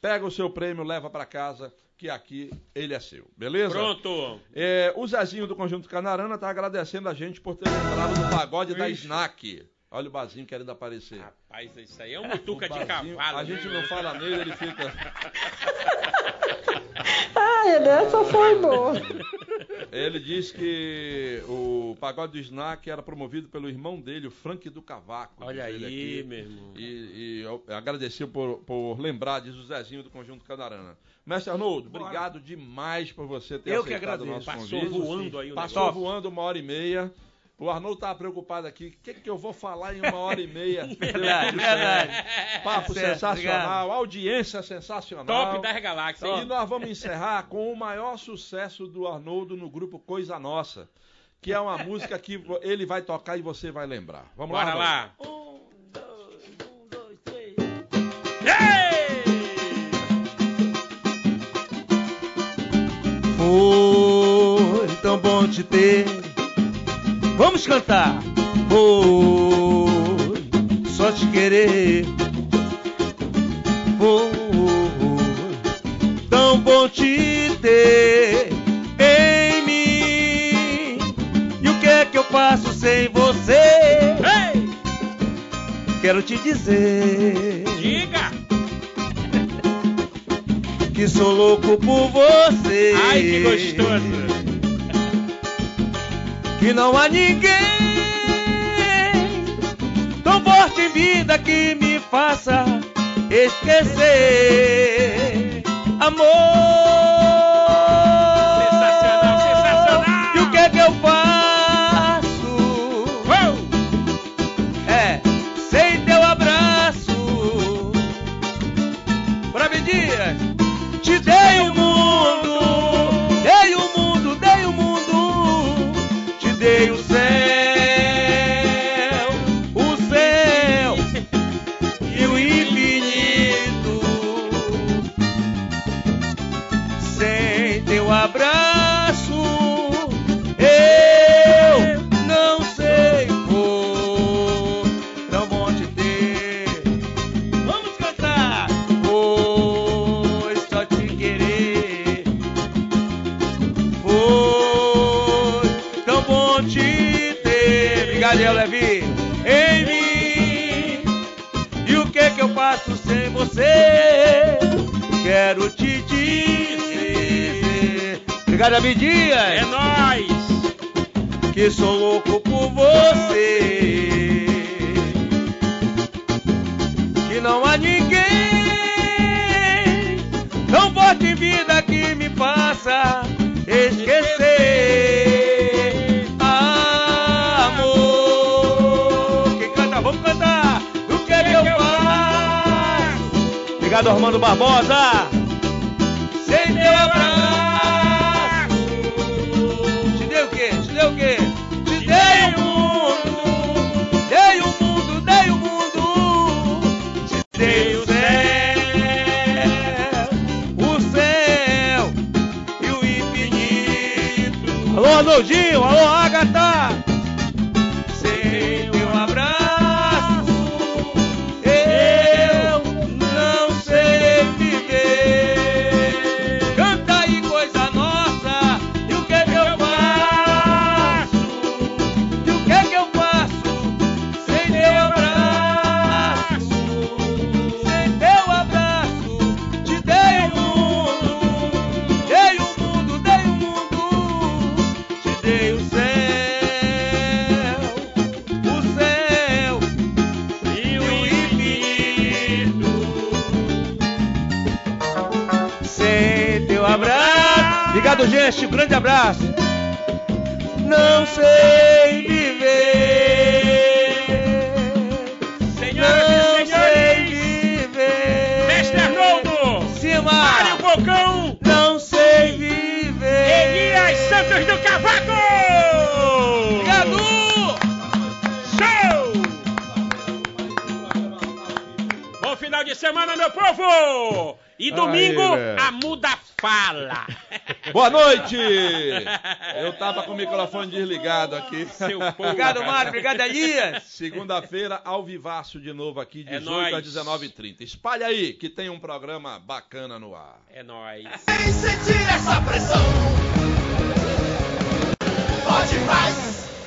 Pega o seu prêmio, leva para casa, que aqui ele é seu. Beleza? Pronto. É, o Zezinho do Conjunto Canarana tá agradecendo a gente por ter lembrado do pagode da Ixi. Snack. Olha o Bazinho querendo aparecer. Rapaz, isso aí é um mutuca de cavalo. A gente não fala nele, ele fica. *laughs* Ai, essa foi boa. *laughs* Ele diz que o pagode do Snack era promovido pelo irmão dele, o Frank do Cavaco. Olha aí, aqui. meu irmão. E, e eu agradeceu por, por lembrar, diz o Zezinho do Conjunto Canarana. Mestre Arnoldo, obrigado demais por você ter Eu que aceitado o agradeço. nosso Passou convite. voando aí o Passou negócio. voando uma hora e meia. O Arnoldo estava preocupado aqui. O que, que eu vou falar em uma hora e meia? *laughs* Verdade, verdade. Papo Certo, sensacional, audiência sensacional. Top das galáxias. E nós vamos encerrar com o maior sucesso do Arnoldo no grupo Coisa Nossa, que é uma música que ele vai tocar e você vai lembrar. Vamos Bora lá. lá. Um, dois, um, dois, três. Ei! Foi tão bom te ter. Vamos cantar. Foi só te querer. Foi tão bom te ter em mim. E o que é que eu faço sem você? Ei! Quero te dizer Diga! que sou louco por você. Ai, que gostoso! Que não há ninguém tão forte em vida que me faça esquecer amor. Daniel Levi, em mim. E o que que eu faço sem você? Quero te dizer. Obrigado, Abi Dias. É nóis! que sou louco por você. Que não há ninguém tão forte em vida que me faça esquecer. Obrigado, Armando Barbosa. Sem teu abraço. Te dei o quê? Te dei o quê? Te dei o mundo. Dei o mundo, dei o mundo. Te dei o céu. O céu e o infinito. Alô, Arnoldinho. Alô, Agatha. Obrigado, gente. Um grande abraço. Não sei viver. Senhoras Não e senhores, sei viver. Mestre Arnoldo, Cima. Mário Bocão, Não sei viver. Elias Santos do Cavaco! Obrigado. Show! Bom final de semana, meu povo! E domingo, velho. a muda fala. Boa noite! Eu tava com o microfone desligado aqui. Obrigado, Mário. Obrigado, Elias. Segunda-feira, ao vivaço de novo aqui, 18 é às 19h30. Espalha aí, que tem um programa bacana no ar. É nóis. Sem sentir essa pressão, pode mais.